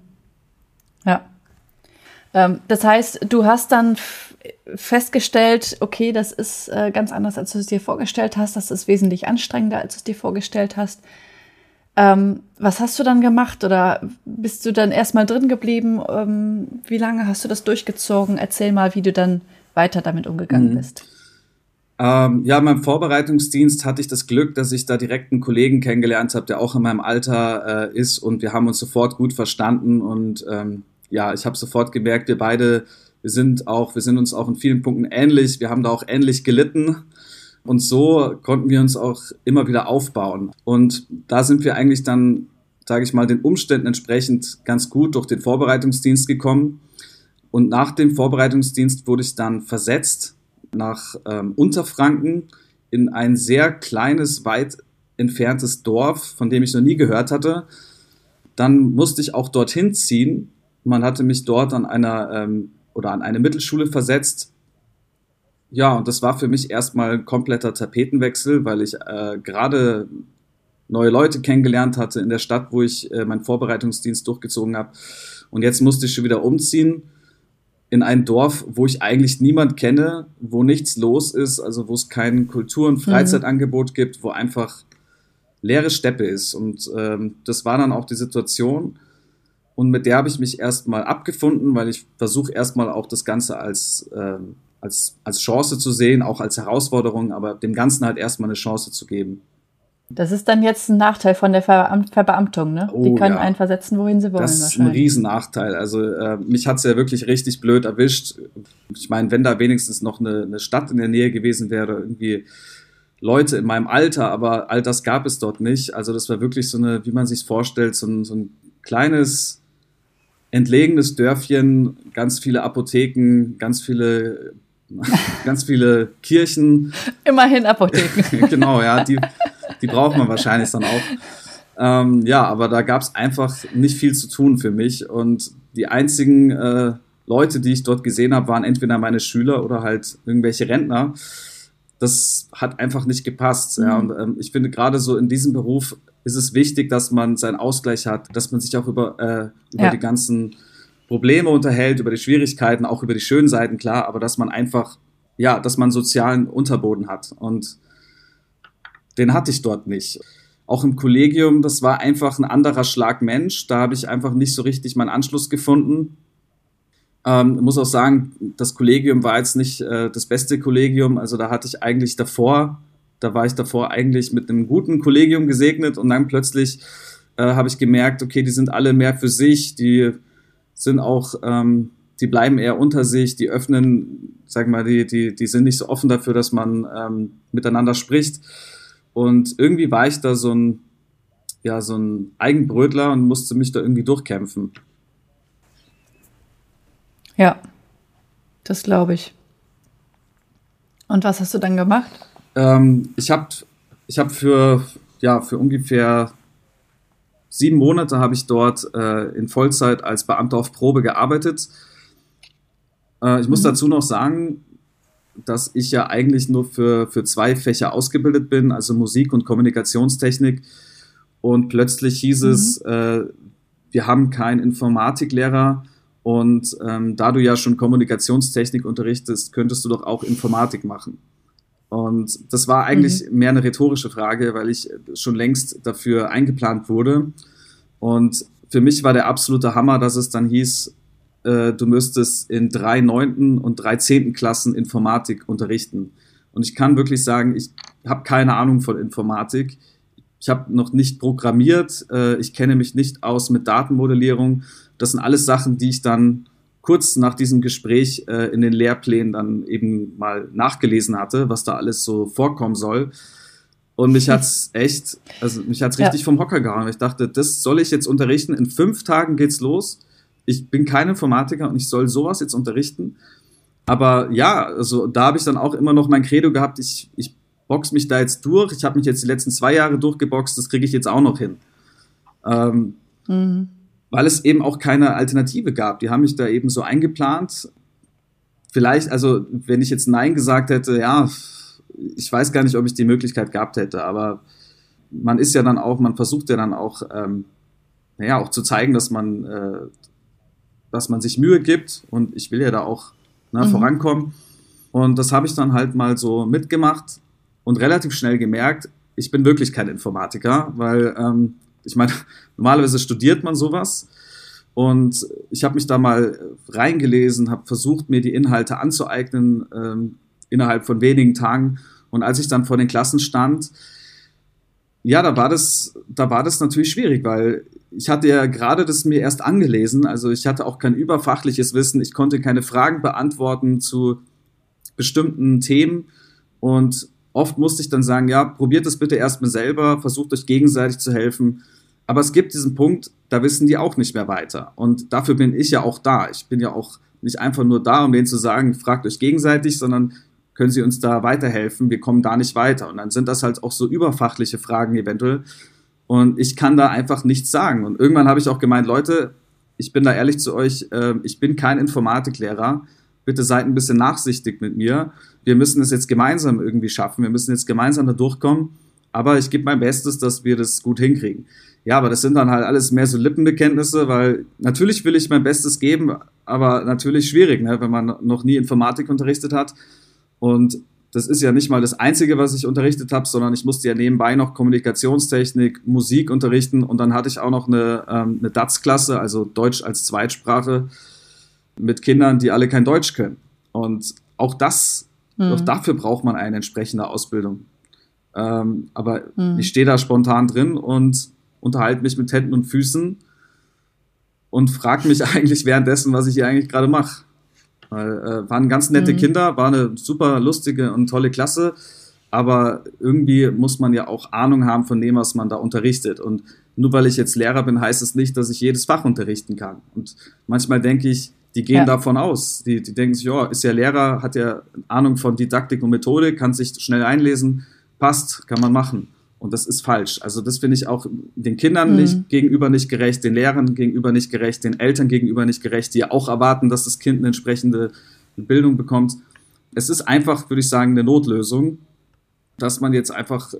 Ja. Ähm, das heißt, du hast dann festgestellt, okay, das ist äh, ganz anders, als du es dir vorgestellt hast. Das ist wesentlich anstrengender, als du es dir vorgestellt hast. Ähm, was hast du dann gemacht oder bist du dann erstmal drin geblieben? Ähm, wie lange hast du das durchgezogen? Erzähl mal, wie du dann weiter damit umgegangen mhm. bist. Ähm, ja, in meinem Vorbereitungsdienst hatte ich das Glück, dass ich da direkt einen Kollegen kennengelernt habe, der auch in meinem Alter äh, ist und wir haben uns sofort gut verstanden und ähm, ja, ich habe sofort gemerkt, wir beide wir sind auch, wir sind uns auch in vielen Punkten ähnlich. Wir haben da auch ähnlich gelitten. Und so konnten wir uns auch immer wieder aufbauen. Und da sind wir eigentlich dann, sage ich mal, den Umständen entsprechend ganz gut durch den Vorbereitungsdienst gekommen. Und nach dem Vorbereitungsdienst wurde ich dann versetzt nach ähm, Unterfranken in ein sehr kleines, weit entferntes Dorf, von dem ich noch nie gehört hatte. Dann musste ich auch dorthin ziehen. Man hatte mich dort an einer ähm, oder an eine Mittelschule versetzt. Ja, und das war für mich erstmal ein kompletter Tapetenwechsel, weil ich äh, gerade neue Leute kennengelernt hatte in der Stadt, wo ich äh, meinen Vorbereitungsdienst durchgezogen habe. Und jetzt musste ich schon wieder umziehen in ein Dorf, wo ich eigentlich niemand kenne, wo nichts los ist, also wo es kein Kultur- und mhm. Freizeitangebot mhm. gibt, wo einfach leere Steppe ist. Und ähm, das war dann auch die Situation. Und mit der habe ich mich erstmal abgefunden, weil ich versuche erstmal auch das Ganze als, ähm, als, als Chance zu sehen, auch als Herausforderung, aber dem Ganzen halt erstmal eine Chance zu geben. Das ist dann jetzt ein Nachteil von der Verbeamtung, ne? Oh, die können ja. einen versetzen, wohin sie wollen. Das ist ein Riesennachteil. Also äh, mich hat's ja wirklich richtig blöd erwischt. Ich meine, wenn da wenigstens noch eine, eine Stadt in der Nähe gewesen wäre, irgendwie Leute in meinem Alter, aber all das gab es dort nicht. Also das war wirklich so eine, wie man sich vorstellt, so ein, so ein kleines, entlegenes Dörfchen, ganz viele Apotheken, ganz viele ganz viele Kirchen. Immerhin Apotheken. genau, ja, die, die braucht man wahrscheinlich dann auch. Ähm, ja, aber da gab es einfach nicht viel zu tun für mich. Und die einzigen äh, Leute, die ich dort gesehen habe, waren entweder meine Schüler oder halt irgendwelche Rentner. Das hat einfach nicht gepasst. Mhm. Ja. Und ähm, ich finde, gerade so in diesem Beruf ist es wichtig, dass man seinen Ausgleich hat, dass man sich auch über, äh, über ja. die ganzen Probleme unterhält, über die Schwierigkeiten, auch über die schönen Seiten, klar, aber dass man einfach, ja, dass man sozialen Unterboden hat. Und den hatte ich dort nicht. Auch im Kollegium, das war einfach ein anderer Schlag Mensch. Da habe ich einfach nicht so richtig meinen Anschluss gefunden. Ähm, muss auch sagen, das Kollegium war jetzt nicht äh, das beste Kollegium. Also da hatte ich eigentlich davor, da war ich davor eigentlich mit einem guten Kollegium gesegnet und dann plötzlich äh, habe ich gemerkt, okay, die sind alle mehr für sich, die sind auch, ähm, die bleiben eher unter sich, die öffnen, sag mal, die, die, die sind nicht so offen dafür, dass man ähm, miteinander spricht. Und irgendwie war ich da so ein, ja, so ein Eigenbrötler und musste mich da irgendwie durchkämpfen. Ja, das glaube ich. Und was hast du dann gemacht? Ähm, ich habe ich hab für, ja, für ungefähr sieben Monate habe ich dort äh, in Vollzeit als Beamter auf Probe gearbeitet. Äh, ich muss mhm. dazu noch sagen, dass ich ja eigentlich nur für, für zwei Fächer ausgebildet bin, also Musik und Kommunikationstechnik. Und plötzlich hieß mhm. es, äh, wir haben keinen Informatiklehrer. Und ähm, da du ja schon Kommunikationstechnik unterrichtest, könntest du doch auch Informatik machen. Und das war eigentlich mhm. mehr eine rhetorische Frage, weil ich schon längst dafür eingeplant wurde. Und für mich war der absolute Hammer, dass es dann hieß, äh, du müsstest in drei neunten und drei zehnten Klassen Informatik unterrichten. Und ich kann wirklich sagen, ich habe keine Ahnung von Informatik. Ich habe noch nicht programmiert, äh, ich kenne mich nicht aus mit Datenmodellierung. Das sind alles Sachen, die ich dann kurz nach diesem Gespräch äh, in den Lehrplänen dann eben mal nachgelesen hatte, was da alles so vorkommen soll. Und mich hat's echt, also mich hat's richtig ja. vom Hocker gehauen. Ich dachte, das soll ich jetzt unterrichten. In fünf Tagen geht's los ich bin kein Informatiker und ich soll sowas jetzt unterrichten. Aber ja, also da habe ich dann auch immer noch mein Credo gehabt, ich, ich box mich da jetzt durch. Ich habe mich jetzt die letzten zwei Jahre durchgeboxt, das kriege ich jetzt auch noch hin. Ähm, mhm. Weil es eben auch keine Alternative gab. Die haben mich da eben so eingeplant. Vielleicht, also wenn ich jetzt Nein gesagt hätte, ja, ich weiß gar nicht, ob ich die Möglichkeit gehabt hätte, aber man ist ja dann auch, man versucht ja dann auch, ähm, naja, auch zu zeigen, dass man, äh, dass man sich Mühe gibt und ich will ja da auch ne, mhm. vorankommen. Und das habe ich dann halt mal so mitgemacht und relativ schnell gemerkt, ich bin wirklich kein Informatiker, weil ähm, ich meine, normalerweise studiert man sowas. Und ich habe mich da mal reingelesen, habe versucht, mir die Inhalte anzueignen ähm, innerhalb von wenigen Tagen. Und als ich dann vor den Klassen stand, ja, da war das, da war das natürlich schwierig, weil ich hatte ja gerade das mir erst angelesen, also ich hatte auch kein überfachliches Wissen, ich konnte keine Fragen beantworten zu bestimmten Themen und oft musste ich dann sagen, ja, probiert es bitte erstmal selber, versucht euch gegenseitig zu helfen. Aber es gibt diesen Punkt, da wissen die auch nicht mehr weiter. Und dafür bin ich ja auch da. Ich bin ja auch nicht einfach nur da, um denen zu sagen, fragt euch gegenseitig, sondern können Sie uns da weiterhelfen? Wir kommen da nicht weiter. Und dann sind das halt auch so überfachliche Fragen eventuell. Und ich kann da einfach nichts sagen. Und irgendwann habe ich auch gemeint, Leute, ich bin da ehrlich zu euch, äh, ich bin kein Informatiklehrer. Bitte seid ein bisschen nachsichtig mit mir. Wir müssen es jetzt gemeinsam irgendwie schaffen. Wir müssen jetzt gemeinsam da durchkommen. Aber ich gebe mein Bestes, dass wir das gut hinkriegen. Ja, aber das sind dann halt alles mehr so Lippenbekenntnisse, weil natürlich will ich mein Bestes geben, aber natürlich schwierig, ne, wenn man noch nie Informatik unterrichtet hat. Und das ist ja nicht mal das Einzige, was ich unterrichtet habe, sondern ich musste ja nebenbei noch Kommunikationstechnik, Musik unterrichten und dann hatte ich auch noch eine, ähm, eine DATS-Klasse, also Deutsch als Zweitsprache, mit Kindern, die alle kein Deutsch können. Und auch das, mhm. auch dafür braucht man eine entsprechende Ausbildung. Ähm, aber mhm. ich stehe da spontan drin und unterhalte mich mit Händen und Füßen und frage mich eigentlich währenddessen, was ich hier eigentlich gerade mache. Weil, äh, waren ganz nette mhm. Kinder, war eine super lustige und tolle Klasse, aber irgendwie muss man ja auch Ahnung haben von dem, was man da unterrichtet. Und nur weil ich jetzt Lehrer bin, heißt es nicht, dass ich jedes Fach unterrichten kann. Und manchmal denke ich, die gehen ja. davon aus. Die, die denken sich, ja, ist ja Lehrer, hat ja Ahnung von Didaktik und Methode, kann sich schnell einlesen, passt, kann man machen. Und das ist falsch. Also das finde ich auch den Kindern mhm. nicht, gegenüber nicht gerecht, den Lehrern gegenüber nicht gerecht, den Eltern gegenüber nicht gerecht, die ja auch erwarten, dass das Kind eine entsprechende Bildung bekommt. Es ist einfach, würde ich sagen, eine Notlösung, dass man jetzt einfach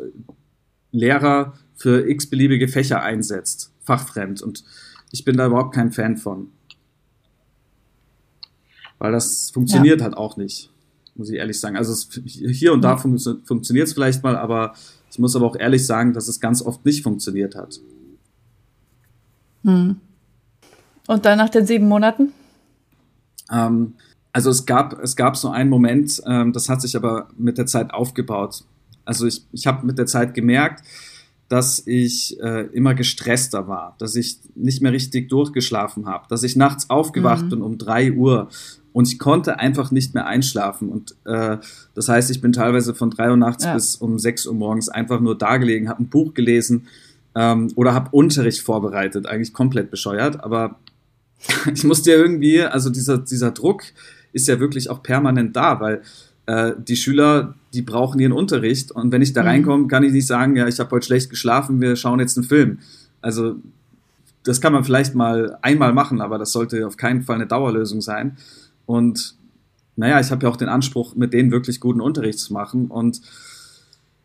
Lehrer für x-beliebige Fächer einsetzt, fachfremd. Und ich bin da überhaupt kein Fan von. Weil das funktioniert ja. halt auch nicht, muss ich ehrlich sagen. Also es, hier und da fun funktioniert es vielleicht mal, aber ich muss aber auch ehrlich sagen, dass es ganz oft nicht funktioniert hat. Hm. Und dann nach den sieben Monaten? Ähm, also es gab, es gab so einen Moment, ähm, das hat sich aber mit der Zeit aufgebaut. Also ich, ich habe mit der Zeit gemerkt, dass ich äh, immer gestresster war, dass ich nicht mehr richtig durchgeschlafen habe, dass ich nachts aufgewacht mhm. bin um drei Uhr und ich konnte einfach nicht mehr einschlafen. Und äh, das heißt, ich bin teilweise von drei Uhr nachts ja. bis um sechs Uhr morgens einfach nur da gelegen, habe ein Buch gelesen ähm, oder habe Unterricht vorbereitet. Eigentlich komplett bescheuert, aber ich musste ja irgendwie, also dieser, dieser Druck ist ja wirklich auch permanent da, weil äh, die Schüler, die brauchen ihren Unterricht und wenn ich da mhm. reinkomme, kann ich nicht sagen, ja, ich habe heute schlecht geschlafen, wir schauen jetzt einen Film. Also das kann man vielleicht mal einmal machen, aber das sollte auf keinen Fall eine Dauerlösung sein. Und naja, ich habe ja auch den Anspruch, mit denen wirklich guten Unterricht zu machen. Und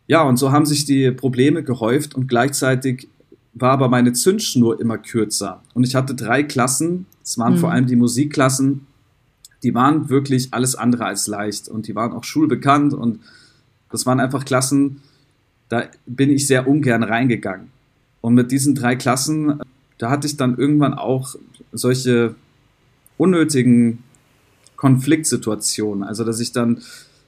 ja, und so haben sich die Probleme gehäuft und gleichzeitig war aber meine Zündschnur immer kürzer. Und ich hatte drei Klassen, es waren mhm. vor allem die Musikklassen, die waren wirklich alles andere als leicht und die waren auch schulbekannt und das waren einfach Klassen, da bin ich sehr ungern reingegangen. Und mit diesen drei Klassen, da hatte ich dann irgendwann auch solche unnötigen Konfliktsituation. Also, dass ich dann,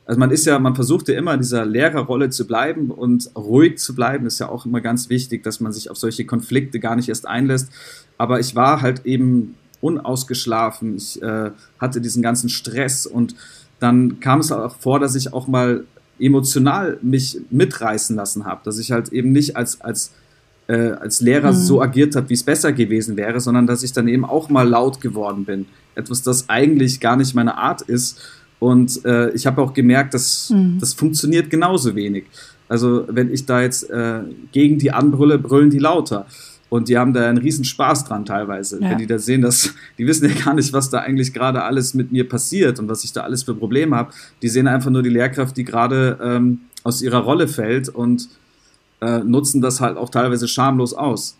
also man ist ja, man versucht ja immer in dieser Lehrerrolle zu bleiben und ruhig zu bleiben, ist ja auch immer ganz wichtig, dass man sich auf solche Konflikte gar nicht erst einlässt. Aber ich war halt eben unausgeschlafen, ich äh, hatte diesen ganzen Stress und dann kam es auch vor, dass ich auch mal emotional mich mitreißen lassen habe, dass ich halt eben nicht als, als äh, als Lehrer mhm. so agiert habe, wie es besser gewesen wäre, sondern dass ich dann eben auch mal laut geworden bin. Etwas, das eigentlich gar nicht meine Art ist. Und äh, ich habe auch gemerkt, dass mhm. das funktioniert genauso wenig. Also wenn ich da jetzt äh, gegen die anbrülle, brüllen die lauter. Und die haben da einen riesen Spaß dran teilweise. Ja. Wenn die da sehen, dass die wissen ja gar nicht, was da eigentlich gerade alles mit mir passiert und was ich da alles für Probleme habe. Die sehen einfach nur die Lehrkraft, die gerade ähm, aus ihrer Rolle fällt und äh, nutzen das halt auch teilweise schamlos aus.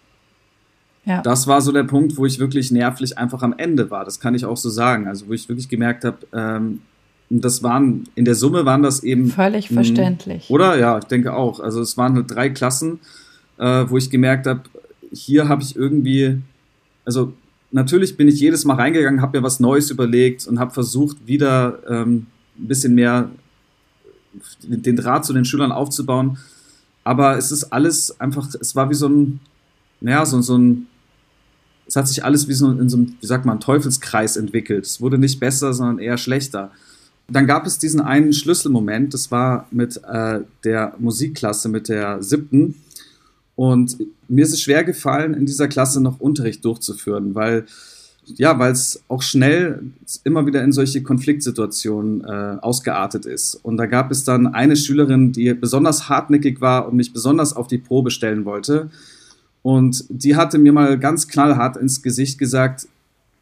Ja. Das war so der Punkt, wo ich wirklich nervlich einfach am Ende war. Das kann ich auch so sagen. Also wo ich wirklich gemerkt habe, ähm, das waren in der Summe waren das eben völlig mh, verständlich. Oder ja, ich denke auch. Also es waren halt drei Klassen, äh, wo ich gemerkt habe, hier habe ich irgendwie, also natürlich bin ich jedes Mal reingegangen, habe mir was Neues überlegt und habe versucht wieder ähm, ein bisschen mehr den Draht zu den Schülern aufzubauen. Aber es ist alles einfach, es war wie so ein, naja, so, so ein, es hat sich alles wie so in so einem, wie sagt man, Teufelskreis entwickelt. Es wurde nicht besser, sondern eher schlechter. Dann gab es diesen einen Schlüsselmoment, das war mit äh, der Musikklasse, mit der siebten. Und mir ist es schwer gefallen, in dieser Klasse noch Unterricht durchzuführen, weil ja, weil es auch schnell immer wieder in solche Konfliktsituationen äh, ausgeartet ist. Und da gab es dann eine Schülerin, die besonders hartnäckig war und mich besonders auf die Probe stellen wollte. Und die hatte mir mal ganz knallhart ins Gesicht gesagt,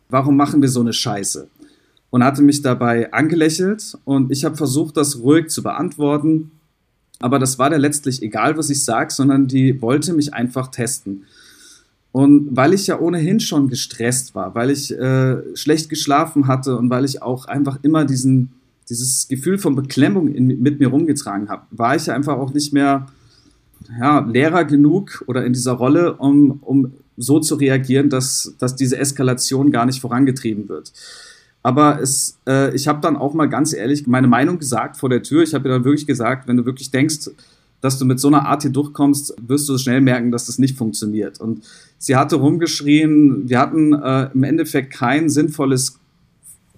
warum machen wir so eine Scheiße? Und hatte mich dabei angelächelt und ich habe versucht, das ruhig zu beantworten. Aber das war der letztlich egal, was ich sage, sondern die wollte mich einfach testen. Und weil ich ja ohnehin schon gestresst war, weil ich äh, schlecht geschlafen hatte und weil ich auch einfach immer diesen, dieses Gefühl von Beklemmung in, mit mir rumgetragen habe, war ich ja einfach auch nicht mehr ja, Lehrer genug oder in dieser Rolle, um, um so zu reagieren, dass, dass diese Eskalation gar nicht vorangetrieben wird. Aber es, äh, ich habe dann auch mal ganz ehrlich meine Meinung gesagt vor der Tür. Ich habe dann wirklich gesagt, wenn du wirklich denkst, dass du mit so einer Art hier durchkommst, wirst du schnell merken, dass das nicht funktioniert. Und sie hatte rumgeschrien, wir hatten äh, im Endeffekt kein sinnvolles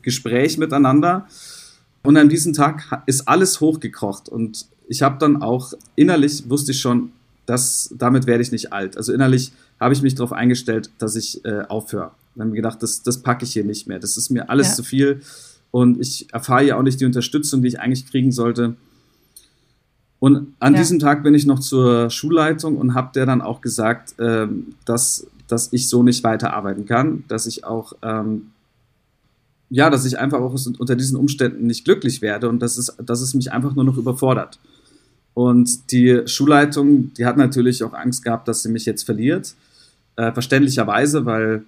Gespräch miteinander. Und an diesem Tag ist alles hochgekocht. Und ich habe dann auch innerlich wusste ich schon, dass damit werde ich nicht alt. Also innerlich habe ich mich darauf eingestellt, dass ich äh, aufhöre. Dann habe ich gedacht, das, das packe ich hier nicht mehr. Das ist mir alles ja. zu viel. Und ich erfahre ja auch nicht die Unterstützung, die ich eigentlich kriegen sollte. Und an ja. diesem Tag bin ich noch zur Schulleitung und habe der dann auch gesagt, ähm, dass, dass ich so nicht weiterarbeiten kann, dass ich auch, ähm, ja, dass ich einfach auch unter diesen Umständen nicht glücklich werde und dass es, dass es mich einfach nur noch überfordert. Und die Schulleitung, die hat natürlich auch Angst gehabt, dass sie mich jetzt verliert. Äh, verständlicherweise, weil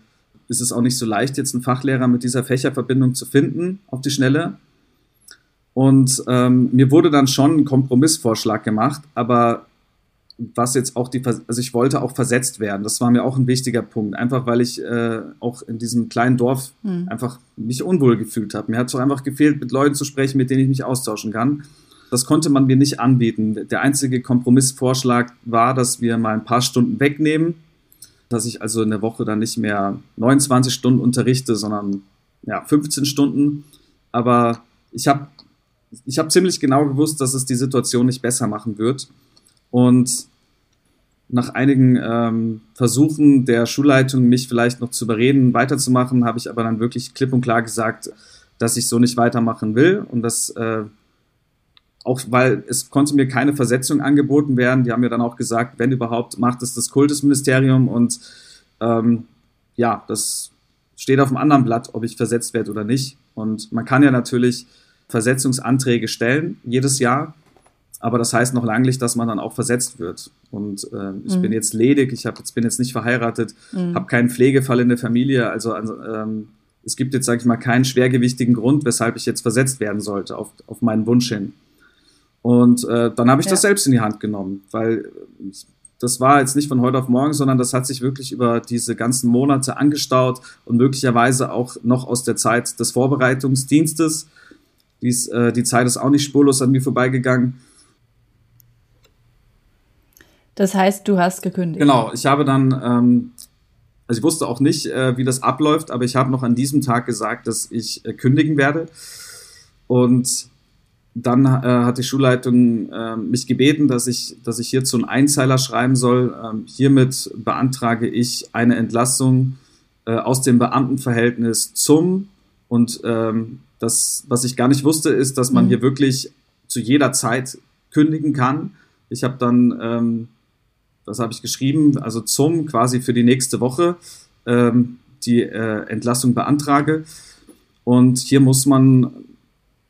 es ist auch nicht so leicht, jetzt einen Fachlehrer mit dieser Fächerverbindung zu finden auf die Schnelle. Und ähm, mir wurde dann schon ein Kompromissvorschlag gemacht, aber was jetzt auch die, also ich wollte auch versetzt werden. Das war mir auch ein wichtiger Punkt, einfach weil ich äh, auch in diesem kleinen Dorf mhm. einfach mich unwohl gefühlt habe. Mir hat es auch einfach gefehlt, mit Leuten zu sprechen, mit denen ich mich austauschen kann. Das konnte man mir nicht anbieten. Der einzige Kompromissvorschlag war, dass wir mal ein paar Stunden wegnehmen, dass ich also in der Woche dann nicht mehr 29 Stunden unterrichte, sondern ja, 15 Stunden. Aber ich habe ich hab ziemlich genau gewusst, dass es die Situation nicht besser machen wird. Und nach einigen ähm, Versuchen der Schulleitung, mich vielleicht noch zu überreden, weiterzumachen, habe ich aber dann wirklich klipp und klar gesagt, dass ich so nicht weitermachen will und dass äh, auch weil es konnte mir keine Versetzung angeboten werden. Die haben mir dann auch gesagt, wenn überhaupt, macht es das Kultusministerium und ähm, ja, das steht auf dem anderen Blatt, ob ich versetzt werde oder nicht. Und man kann ja natürlich Versetzungsanträge stellen, jedes Jahr. Aber das heißt noch lange nicht, dass man dann auch versetzt wird. Und äh, ich mhm. bin jetzt ledig, ich hab, jetzt, bin jetzt nicht verheiratet, mhm. habe keinen Pflegefall in der Familie. Also, also ähm, es gibt jetzt, sage ich mal, keinen schwergewichtigen Grund, weshalb ich jetzt versetzt werden sollte auf, auf meinen Wunsch hin. Und äh, dann habe ich ja. das selbst in die Hand genommen, weil das war jetzt nicht von heute auf morgen, sondern das hat sich wirklich über diese ganzen Monate angestaut und möglicherweise auch noch aus der Zeit des Vorbereitungsdienstes. Dies, äh, die Zeit ist auch nicht spurlos an mir vorbeigegangen. Das heißt, du hast gekündigt. Genau, ich habe dann, ähm, also ich wusste auch nicht, äh, wie das abläuft, aber ich habe noch an diesem Tag gesagt, dass ich äh, kündigen werde. Und dann äh, hat die Schulleitung äh, mich gebeten, dass ich, dass ich hierzu einen Einzeiler schreiben soll. Ähm, hiermit beantrage ich eine Entlassung äh, aus dem Beamtenverhältnis zum und ähm, das, was ich gar nicht wusste, ist, dass man mhm. hier wirklich zu jeder Zeit kündigen kann. Ich habe dann, ähm, das habe ich geschrieben, also zum quasi für die nächste Woche ähm, die äh, Entlassung beantrage. Und hier muss man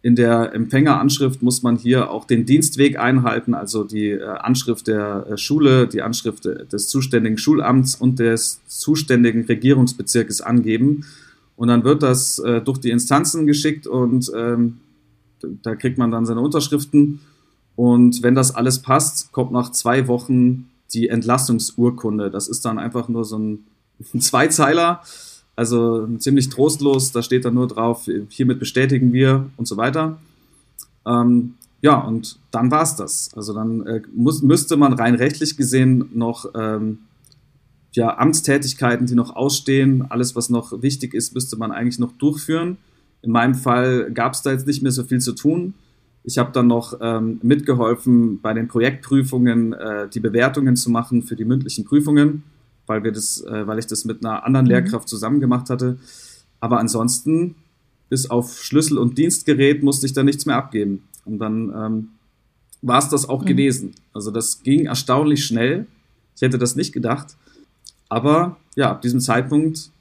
in der Empfängeranschrift muss man hier auch den Dienstweg einhalten, also die äh, Anschrift der äh, Schule, die Anschrift des zuständigen Schulamts und des zuständigen Regierungsbezirkes angeben. Und dann wird das äh, durch die Instanzen geschickt und ähm, da kriegt man dann seine Unterschriften. Und wenn das alles passt, kommt nach zwei Wochen die Entlassungsurkunde. Das ist dann einfach nur so ein, ein Zweizeiler also ziemlich trostlos, da steht dann nur drauf, hiermit bestätigen wir und so weiter. Ähm, ja, und dann war es das. Also dann äh, muss, müsste man rein rechtlich gesehen noch ähm, ja, Amtstätigkeiten, die noch ausstehen, alles, was noch wichtig ist, müsste man eigentlich noch durchführen. In meinem Fall gab es da jetzt nicht mehr so viel zu tun. Ich habe dann noch ähm, mitgeholfen, bei den Projektprüfungen äh, die Bewertungen zu machen für die mündlichen Prüfungen weil wir das, äh, weil ich das mit einer anderen mhm. Lehrkraft zusammen gemacht hatte. Aber ansonsten, bis auf Schlüssel und Dienstgerät, musste ich da nichts mehr abgeben. Und dann ähm, war es das auch mhm. gewesen. Also das ging erstaunlich schnell. Ich hätte das nicht gedacht. Aber ja, ab diesem Zeitpunkt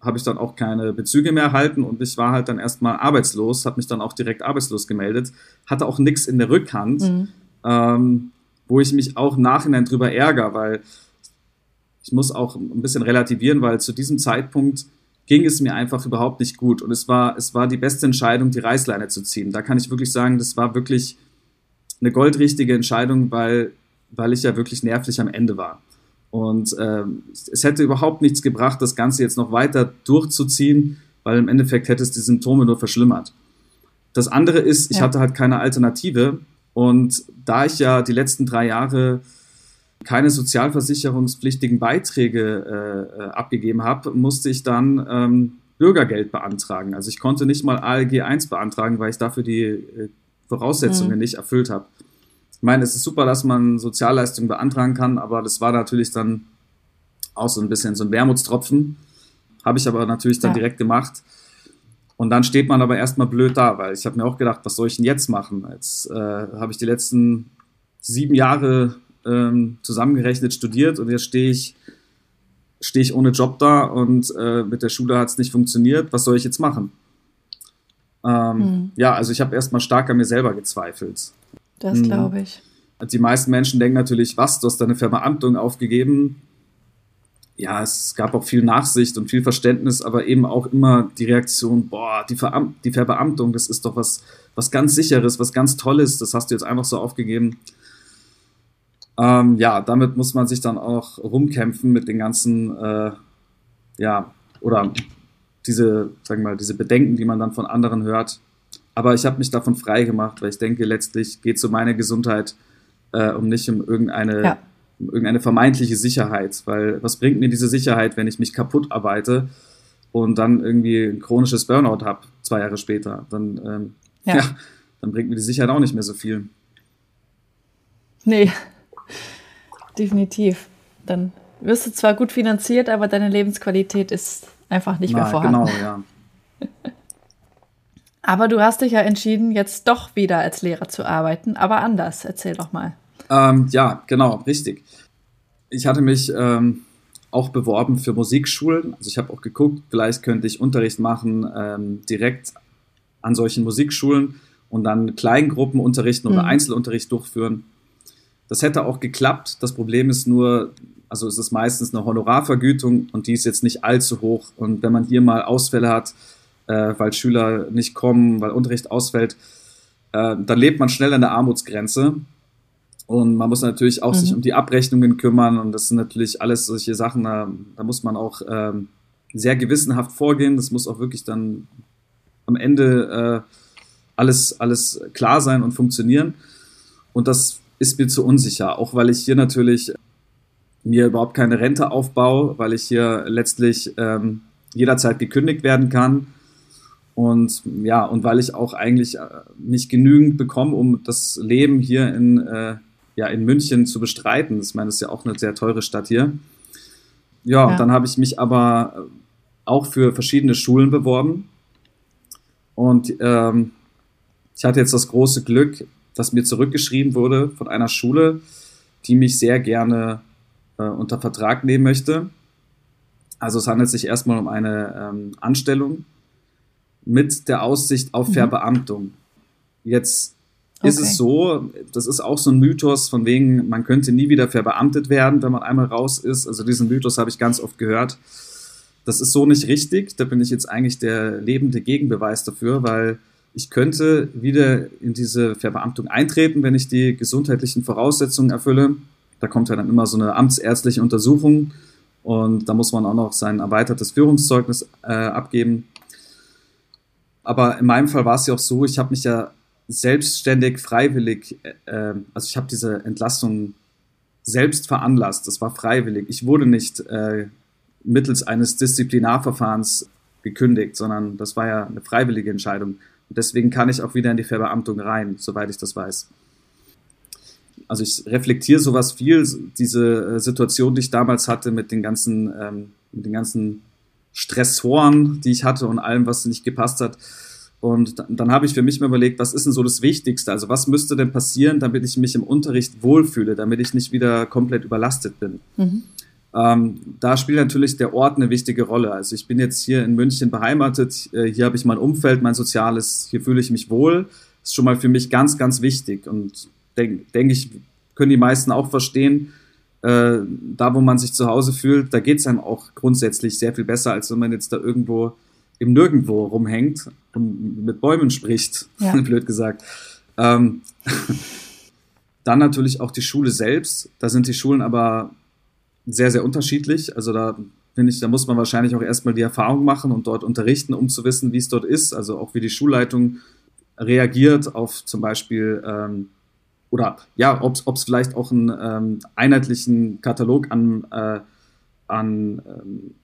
habe ich dann auch keine Bezüge mehr erhalten und ich war halt dann erstmal arbeitslos, habe mich dann auch direkt arbeitslos gemeldet, hatte auch nichts in der Rückhand, mhm. ähm, wo ich mich auch Nachhinein drüber ärgere, weil ich muss auch ein bisschen relativieren, weil zu diesem Zeitpunkt ging es mir einfach überhaupt nicht gut und es war, es war die beste Entscheidung, die Reißleine zu ziehen. Da kann ich wirklich sagen, das war wirklich eine goldrichtige Entscheidung, weil, weil ich ja wirklich nervlich am Ende war. Und ähm, es hätte überhaupt nichts gebracht, das Ganze jetzt noch weiter durchzuziehen, weil im Endeffekt hätte es die Symptome nur verschlimmert. Das andere ist, ich ja. hatte halt keine Alternative. Und da ich ja die letzten drei Jahre keine sozialversicherungspflichtigen Beiträge äh, abgegeben habe, musste ich dann ähm, Bürgergeld beantragen. Also ich konnte nicht mal ALG 1 beantragen, weil ich dafür die äh, Voraussetzungen mhm. nicht erfüllt habe. Ich meine, es ist super, dass man Sozialleistungen beantragen kann, aber das war natürlich dann auch so ein bisschen so ein Wermutstropfen. Habe ich aber natürlich dann ja. direkt gemacht. Und dann steht man aber erstmal blöd da, weil ich habe mir auch gedacht, was soll ich denn jetzt machen? Jetzt äh, habe ich die letzten sieben Jahre ähm, zusammengerechnet studiert und jetzt stehe ich, stehe ich ohne Job da und äh, mit der Schule hat es nicht funktioniert. Was soll ich jetzt machen? Ähm, hm. Ja, also ich habe erstmal stark an mir selber gezweifelt. Das mhm. glaube ich. Die meisten Menschen denken natürlich, was, du hast deine Verbeamtung aufgegeben. Ja, es gab auch viel Nachsicht und viel Verständnis, aber eben auch immer die Reaktion, boah, die, Veram die Verbeamtung, das ist doch was, was ganz Sicheres, was ganz Tolles, das hast du jetzt einfach so aufgegeben. Ähm, ja, damit muss man sich dann auch rumkämpfen mit den ganzen, äh, ja, oder diese, sagen wir mal, diese Bedenken, die man dann von anderen hört. Aber ich habe mich davon frei gemacht, weil ich denke, letztlich geht es um meine Gesundheit äh, um nicht um irgendeine, ja. um irgendeine vermeintliche Sicherheit. Weil was bringt mir diese Sicherheit, wenn ich mich kaputt arbeite und dann irgendwie ein chronisches Burnout habe, zwei Jahre später? Dann, ähm, ja. ja, dann bringt mir die Sicherheit auch nicht mehr so viel. Nee, definitiv. Dann wirst du zwar gut finanziert, aber deine Lebensqualität ist einfach nicht Na, mehr vorhanden. Genau, ja. Aber du hast dich ja entschieden, jetzt doch wieder als Lehrer zu arbeiten, aber anders. Erzähl doch mal. Ähm, ja, genau, richtig. Ich hatte mich ähm, auch beworben für Musikschulen. Also ich habe auch geguckt, vielleicht könnte ich Unterricht machen ähm, direkt an solchen Musikschulen und dann Kleingruppen unterrichten oder mhm. Einzelunterricht durchführen. Das hätte auch geklappt. Das Problem ist nur, also es ist meistens eine Honorarvergütung und die ist jetzt nicht allzu hoch. Und wenn man hier mal Ausfälle hat, äh, weil Schüler nicht kommen, weil Unterricht ausfällt, äh, dann lebt man schnell an der Armutsgrenze. Und man muss natürlich auch mhm. sich um die Abrechnungen kümmern. Und das sind natürlich alles solche Sachen, da, da muss man auch ähm, sehr gewissenhaft vorgehen. Das muss auch wirklich dann am Ende äh, alles, alles klar sein und funktionieren. Und das ist mir zu unsicher, auch weil ich hier natürlich mir überhaupt keine Rente aufbaue, weil ich hier letztlich ähm, jederzeit gekündigt werden kann und ja, und weil ich auch eigentlich äh, nicht genügend bekomme, um das Leben hier in, äh, ja, in München zu bestreiten. Ich meine, das ist ja auch eine sehr teure Stadt hier. Ja, ja. dann habe ich mich aber auch für verschiedene Schulen beworben. Und ähm, ich hatte jetzt das große Glück, dass mir zurückgeschrieben wurde von einer Schule, die mich sehr gerne äh, unter Vertrag nehmen möchte. Also es handelt sich erstmal um eine ähm, Anstellung mit der Aussicht auf mhm. Verbeamtung. Jetzt okay. ist es so, das ist auch so ein Mythos von wegen, man könnte nie wieder verbeamtet werden, wenn man einmal raus ist. Also diesen Mythos habe ich ganz oft gehört. Das ist so nicht richtig. Da bin ich jetzt eigentlich der lebende Gegenbeweis dafür, weil ich könnte wieder in diese Verbeamtung eintreten, wenn ich die gesundheitlichen Voraussetzungen erfülle. Da kommt ja dann immer so eine amtsärztliche Untersuchung und da muss man auch noch sein erweitertes Führungszeugnis äh, abgeben. Aber in meinem Fall war es ja auch so, ich habe mich ja selbstständig, freiwillig, äh, also ich habe diese Entlassung selbst veranlasst. Das war freiwillig. Ich wurde nicht äh, mittels eines Disziplinarverfahrens gekündigt, sondern das war ja eine freiwillige Entscheidung. Und deswegen kann ich auch wieder in die Verbeamtung rein, soweit ich das weiß. Also ich reflektiere sowas viel, diese äh, Situation, die ich damals hatte mit den ganzen, ähm, mit den ganzen Stressoren, die ich hatte und allem, was nicht gepasst hat. Und dann, dann habe ich für mich mal überlegt, was ist denn so das Wichtigste? Also was müsste denn passieren, damit ich mich im Unterricht wohlfühle, damit ich nicht wieder komplett überlastet bin? Mhm. Ähm, da spielt natürlich der Ort eine wichtige Rolle. Also ich bin jetzt hier in München beheimatet, äh, hier habe ich mein Umfeld, mein Soziales, hier fühle ich mich wohl. Das ist schon mal für mich ganz, ganz wichtig und denke denk ich, können die meisten auch verstehen, äh, da wo man sich zu Hause fühlt, da geht es einem auch grundsätzlich sehr viel besser, als wenn man jetzt da irgendwo im Nirgendwo rumhängt und mit Bäumen spricht, ja. blöd gesagt. Ähm, dann natürlich auch die Schule selbst. Da sind die Schulen aber sehr, sehr unterschiedlich. Also da finde ich, da muss man wahrscheinlich auch erstmal die Erfahrung machen und dort unterrichten, um zu wissen, wie es dort ist. Also auch wie die Schulleitung reagiert auf zum Beispiel ähm, oder ja, ob es vielleicht auch einen ähm, einheitlichen Katalog an, äh, an ähm,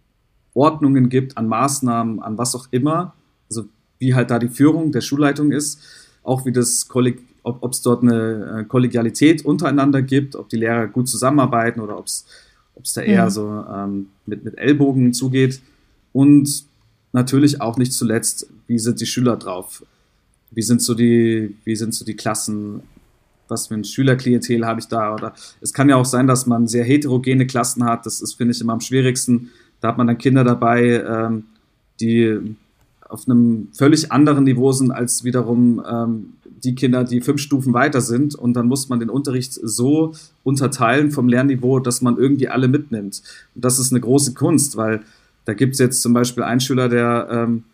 Ordnungen gibt, an Maßnahmen, an was auch immer. Also wie halt da die Führung der Schulleitung ist, auch wie das Kolleg ob es dort eine äh, Kollegialität untereinander gibt, ob die Lehrer gut zusammenarbeiten oder ob es da eher ja. so ähm, mit, mit Ellbogen zugeht. Und natürlich auch nicht zuletzt, wie sind die Schüler drauf? Wie sind so die, wie sind so die Klassen? Was für ein Schülerklientel habe ich da? Oder es kann ja auch sein, dass man sehr heterogene Klassen hat. Das ist, finde ich, immer am schwierigsten. Da hat man dann Kinder dabei, ähm, die auf einem völlig anderen Niveau sind als wiederum ähm, die Kinder, die fünf Stufen weiter sind. Und dann muss man den Unterricht so unterteilen vom Lernniveau, dass man irgendwie alle mitnimmt. Und das ist eine große Kunst, weil da gibt es jetzt zum Beispiel einen Schüler, der, ähm,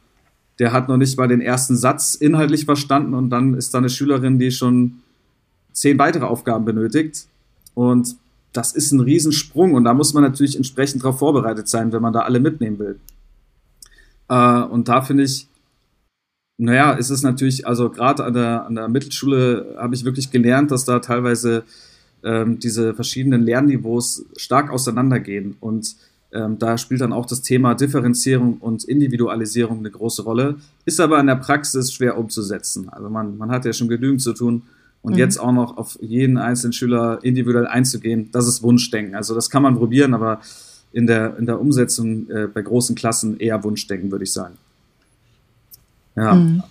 der hat noch nicht mal den ersten Satz inhaltlich verstanden und dann ist da eine Schülerin, die schon zehn weitere Aufgaben benötigt. Und das ist ein Riesensprung und da muss man natürlich entsprechend darauf vorbereitet sein, wenn man da alle mitnehmen will. Äh, und da finde ich, naja, ist es natürlich, also gerade an der, an der Mittelschule habe ich wirklich gelernt, dass da teilweise ähm, diese verschiedenen Lernniveaus stark auseinandergehen. Und ähm, da spielt dann auch das Thema Differenzierung und Individualisierung eine große Rolle, ist aber in der Praxis schwer umzusetzen. Also man, man hat ja schon genügend zu tun. Und mhm. jetzt auch noch auf jeden einzelnen Schüler individuell einzugehen, das ist Wunschdenken. Also das kann man probieren, aber in der, in der Umsetzung äh, bei großen Klassen eher Wunschdenken, würde ich sagen. Ja. Mhm.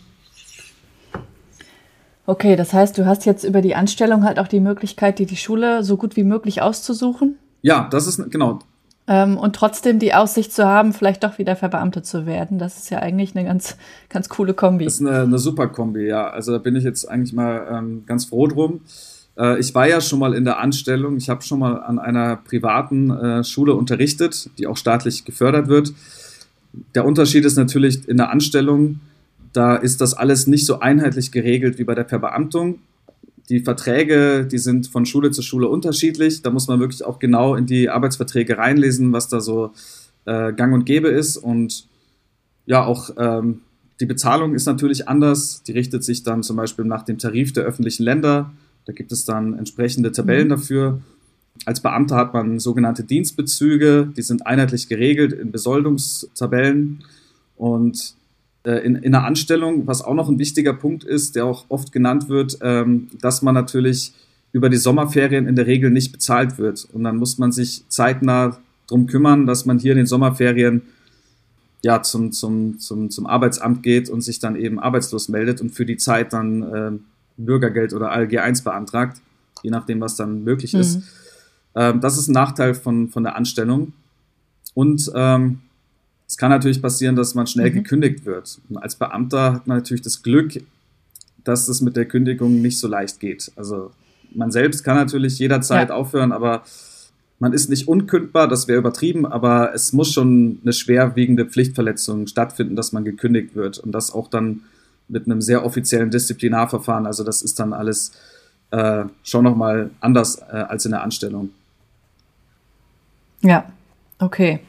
Okay, das heißt, du hast jetzt über die Anstellung halt auch die Möglichkeit, dir die Schule so gut wie möglich auszusuchen? Ja, das ist genau. Ähm, und trotzdem die Aussicht zu haben, vielleicht doch wieder verbeamtet zu werden. Das ist ja eigentlich eine ganz, ganz coole Kombi. Das ist eine, eine super Kombi, ja. Also da bin ich jetzt eigentlich mal ähm, ganz froh drum. Äh, ich war ja schon mal in der Anstellung. Ich habe schon mal an einer privaten äh, Schule unterrichtet, die auch staatlich gefördert wird. Der Unterschied ist natürlich in der Anstellung, da ist das alles nicht so einheitlich geregelt wie bei der Verbeamtung. Die Verträge, die sind von Schule zu Schule unterschiedlich. Da muss man wirklich auch genau in die Arbeitsverträge reinlesen, was da so äh, gang und gäbe ist. Und ja, auch ähm, die Bezahlung ist natürlich anders. Die richtet sich dann zum Beispiel nach dem Tarif der öffentlichen Länder. Da gibt es dann entsprechende Tabellen mhm. dafür. Als Beamter hat man sogenannte Dienstbezüge, die sind einheitlich geregelt in Besoldungstabellen. Und in, in einer Anstellung, was auch noch ein wichtiger Punkt ist, der auch oft genannt wird, ähm, dass man natürlich über die Sommerferien in der Regel nicht bezahlt wird. Und dann muss man sich zeitnah darum kümmern, dass man hier in den Sommerferien ja, zum, zum, zum, zum Arbeitsamt geht und sich dann eben arbeitslos meldet und für die Zeit dann äh, Bürgergeld oder ALG 1 beantragt, je nachdem, was dann möglich mhm. ist. Ähm, das ist ein Nachteil von, von der Anstellung. Und ähm, es kann natürlich passieren, dass man schnell mhm. gekündigt wird. Und als Beamter hat man natürlich das Glück, dass es mit der Kündigung nicht so leicht geht. Also man selbst kann natürlich jederzeit ja. aufhören, aber man ist nicht unkündbar, das wäre übertrieben, aber es muss schon eine schwerwiegende Pflichtverletzung stattfinden, dass man gekündigt wird und das auch dann mit einem sehr offiziellen Disziplinarverfahren. Also das ist dann alles äh, schon nochmal anders äh, als in der Anstellung. Ja, okay.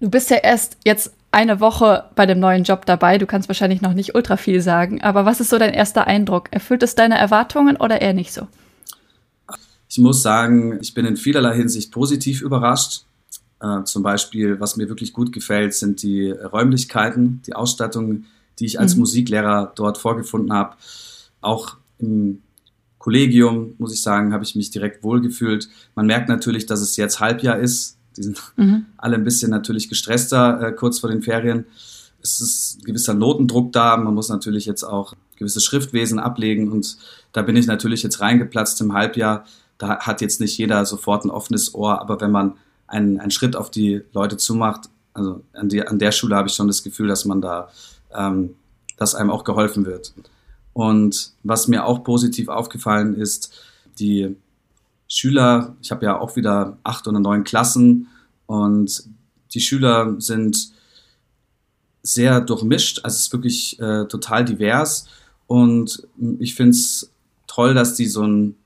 Du bist ja erst jetzt eine Woche bei dem neuen Job dabei. Du kannst wahrscheinlich noch nicht ultra viel sagen. Aber was ist so dein erster Eindruck? Erfüllt es deine Erwartungen oder eher nicht so? Ich muss sagen, ich bin in vielerlei Hinsicht positiv überrascht. Äh, zum Beispiel, was mir wirklich gut gefällt, sind die Räumlichkeiten, die Ausstattung, die ich als mhm. Musiklehrer dort vorgefunden habe. Auch im Kollegium, muss ich sagen, habe ich mich direkt wohlgefühlt. Man merkt natürlich, dass es jetzt Halbjahr ist. Die sind mhm. alle ein bisschen natürlich gestresster äh, kurz vor den Ferien. Es ist ein gewisser Notendruck da. Man muss natürlich jetzt auch gewisse Schriftwesen ablegen und da bin ich natürlich jetzt reingeplatzt im Halbjahr. Da hat jetzt nicht jeder sofort ein offenes Ohr, aber wenn man einen, einen Schritt auf die Leute zumacht, also an, die, an der Schule habe ich schon das Gefühl, dass man da, ähm, dass einem auch geholfen wird. Und was mir auch positiv aufgefallen ist, die Schüler, ich habe ja auch wieder acht oder neun Klassen und die Schüler sind sehr durchmischt, also es ist wirklich äh, total divers und ich finde es toll, dass die so ein,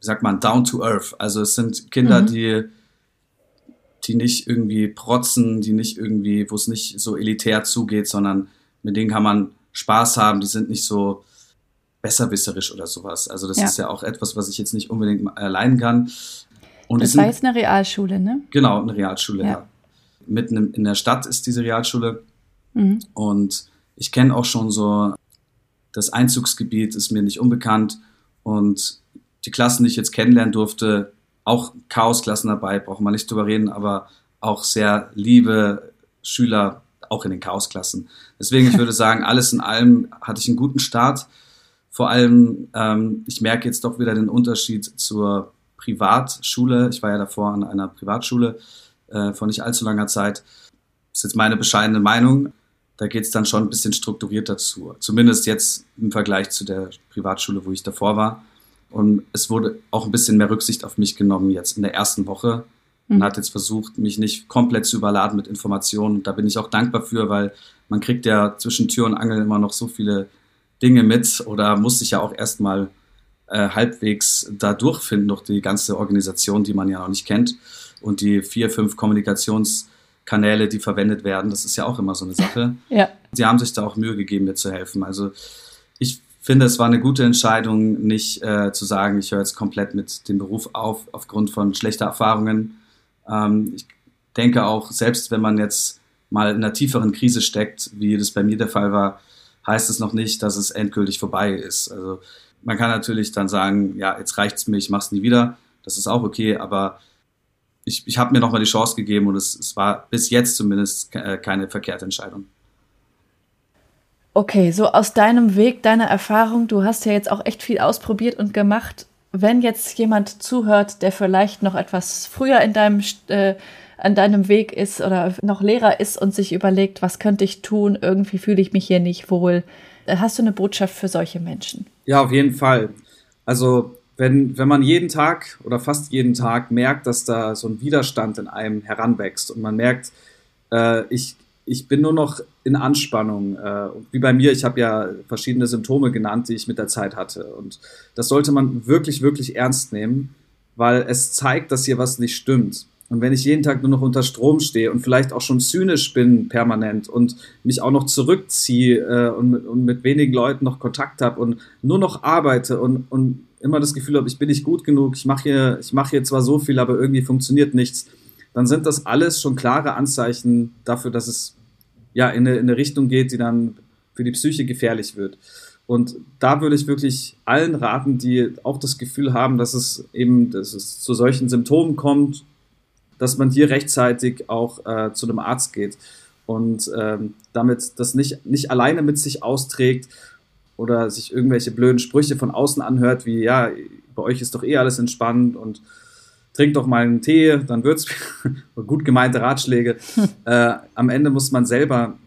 wie sagt man, down to earth, also es sind Kinder, mhm. die die nicht irgendwie protzen, die nicht irgendwie, wo es nicht so elitär zugeht, sondern mit denen kann man Spaß haben, die sind nicht so besserwisserisch oder sowas. Also das ja. ist ja auch etwas, was ich jetzt nicht unbedingt erleiden kann. Und das war jetzt eine Realschule, ne? Genau, eine Realschule, ja. ja. Mitten in der Stadt ist diese Realschule. Mhm. Und ich kenne auch schon so, das Einzugsgebiet ist mir nicht unbekannt. Und die Klassen, die ich jetzt kennenlernen durfte, auch Chaosklassen dabei, brauchen wir nicht drüber reden, aber auch sehr liebe Schüler, auch in den Chaosklassen. Deswegen, ich würde sagen, alles in allem hatte ich einen guten Start. Vor allem, ähm, ich merke jetzt doch wieder den Unterschied zur Privatschule. Ich war ja davor an einer Privatschule äh, vor nicht allzu langer Zeit. Das ist jetzt meine bescheidene Meinung. Da geht es dann schon ein bisschen strukturierter zu. Zumindest jetzt im Vergleich zu der Privatschule, wo ich davor war. Und es wurde auch ein bisschen mehr Rücksicht auf mich genommen jetzt in der ersten Woche. Man mhm. hat jetzt versucht, mich nicht komplett zu überladen mit Informationen. Da bin ich auch dankbar für, weil man kriegt ja zwischen Tür und Angel immer noch so viele Dinge mit oder muss sich ja auch erstmal äh, halbwegs da durchfinden durch die ganze Organisation, die man ja noch nicht kennt. Und die vier, fünf Kommunikationskanäle, die verwendet werden, das ist ja auch immer so eine Sache. Ja. Sie haben sich da auch Mühe gegeben, mir zu helfen. Also ich finde, es war eine gute Entscheidung, nicht äh, zu sagen, ich höre jetzt komplett mit dem Beruf auf, aufgrund von schlechter Erfahrungen. Ähm, ich denke auch, selbst wenn man jetzt mal in einer tieferen Krise steckt, wie das bei mir der Fall war, heißt es noch nicht, dass es endgültig vorbei ist. Also man kann natürlich dann sagen, ja, jetzt reicht's mir, ich mach's nie wieder. Das ist auch okay, aber ich, ich habe mir nochmal die Chance gegeben und es, es war bis jetzt zumindest äh, keine verkehrte Entscheidung. Okay, so aus deinem Weg, deiner Erfahrung, du hast ja jetzt auch echt viel ausprobiert und gemacht. Wenn jetzt jemand zuhört, der vielleicht noch etwas früher in deinem, äh, an deinem Weg ist oder noch Lehrer ist und sich überlegt, was könnte ich tun, irgendwie fühle ich mich hier nicht wohl, äh, hast du eine Botschaft für solche Menschen? Ja, auf jeden Fall. Also wenn, wenn man jeden Tag oder fast jeden Tag merkt, dass da so ein Widerstand in einem heranwächst und man merkt, äh, ich, ich bin nur noch in Anspannung. Äh, wie bei mir, ich habe ja verschiedene Symptome genannt, die ich mit der Zeit hatte. Und das sollte man wirklich, wirklich ernst nehmen, weil es zeigt, dass hier was nicht stimmt. Und wenn ich jeden Tag nur noch unter Strom stehe und vielleicht auch schon zynisch bin permanent und mich auch noch zurückziehe äh, und, mit, und mit wenigen Leuten noch Kontakt habe und nur noch arbeite und, und immer das Gefühl habe, ich bin nicht gut genug, ich mache hier, ich hier zwar so viel, aber irgendwie funktioniert nichts, dann sind das alles schon klare Anzeichen dafür, dass es ja, in eine, in eine Richtung geht, die dann für die Psyche gefährlich wird. Und da würde ich wirklich allen raten, die auch das Gefühl haben, dass es eben dass es zu solchen Symptomen kommt, dass man hier rechtzeitig auch äh, zu einem Arzt geht und ähm, damit das nicht, nicht alleine mit sich austrägt oder sich irgendwelche blöden Sprüche von außen anhört, wie ja, bei euch ist doch eh alles entspannt und trink doch mal einen Tee, dann wird's gut gemeinte Ratschläge. äh, am Ende muss man selber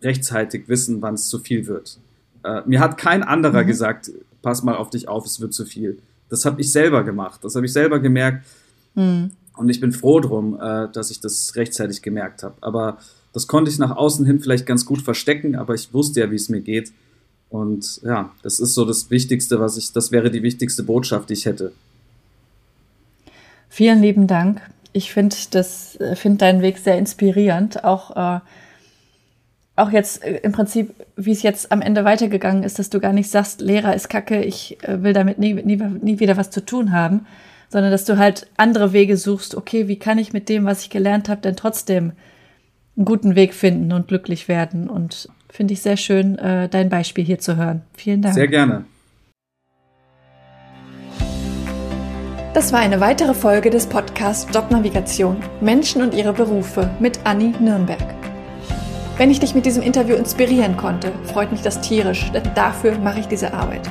rechtzeitig wissen, wann es zu viel wird. Äh, mir hat kein anderer mhm. gesagt, pass mal auf dich auf, es wird zu viel. Das habe ich selber gemacht. Das habe ich selber gemerkt. Mhm. Und ich bin froh drum, äh, dass ich das rechtzeitig gemerkt habe. Aber das konnte ich nach außen hin vielleicht ganz gut verstecken, aber ich wusste ja, wie es mir geht. Und ja, das ist so das Wichtigste, was ich, das wäre die wichtigste Botschaft, die ich hätte. Vielen lieben Dank. Ich finde das, finde deinen Weg sehr inspirierend. Auch, äh, auch jetzt äh, im Prinzip, wie es jetzt am Ende weitergegangen ist, dass du gar nicht sagst, Lehrer ist Kacke, ich äh, will damit nie, nie, nie wieder was zu tun haben, sondern dass du halt andere Wege suchst. Okay, wie kann ich mit dem, was ich gelernt habe, denn trotzdem einen guten Weg finden und glücklich werden? Und finde ich sehr schön, äh, dein Beispiel hier zu hören. Vielen Dank. Sehr gerne. Das war eine weitere Folge des Podcasts Jobnavigation Menschen und ihre Berufe mit Anni Nürnberg. Wenn ich dich mit diesem Interview inspirieren konnte, freut mich das tierisch, denn dafür mache ich diese Arbeit.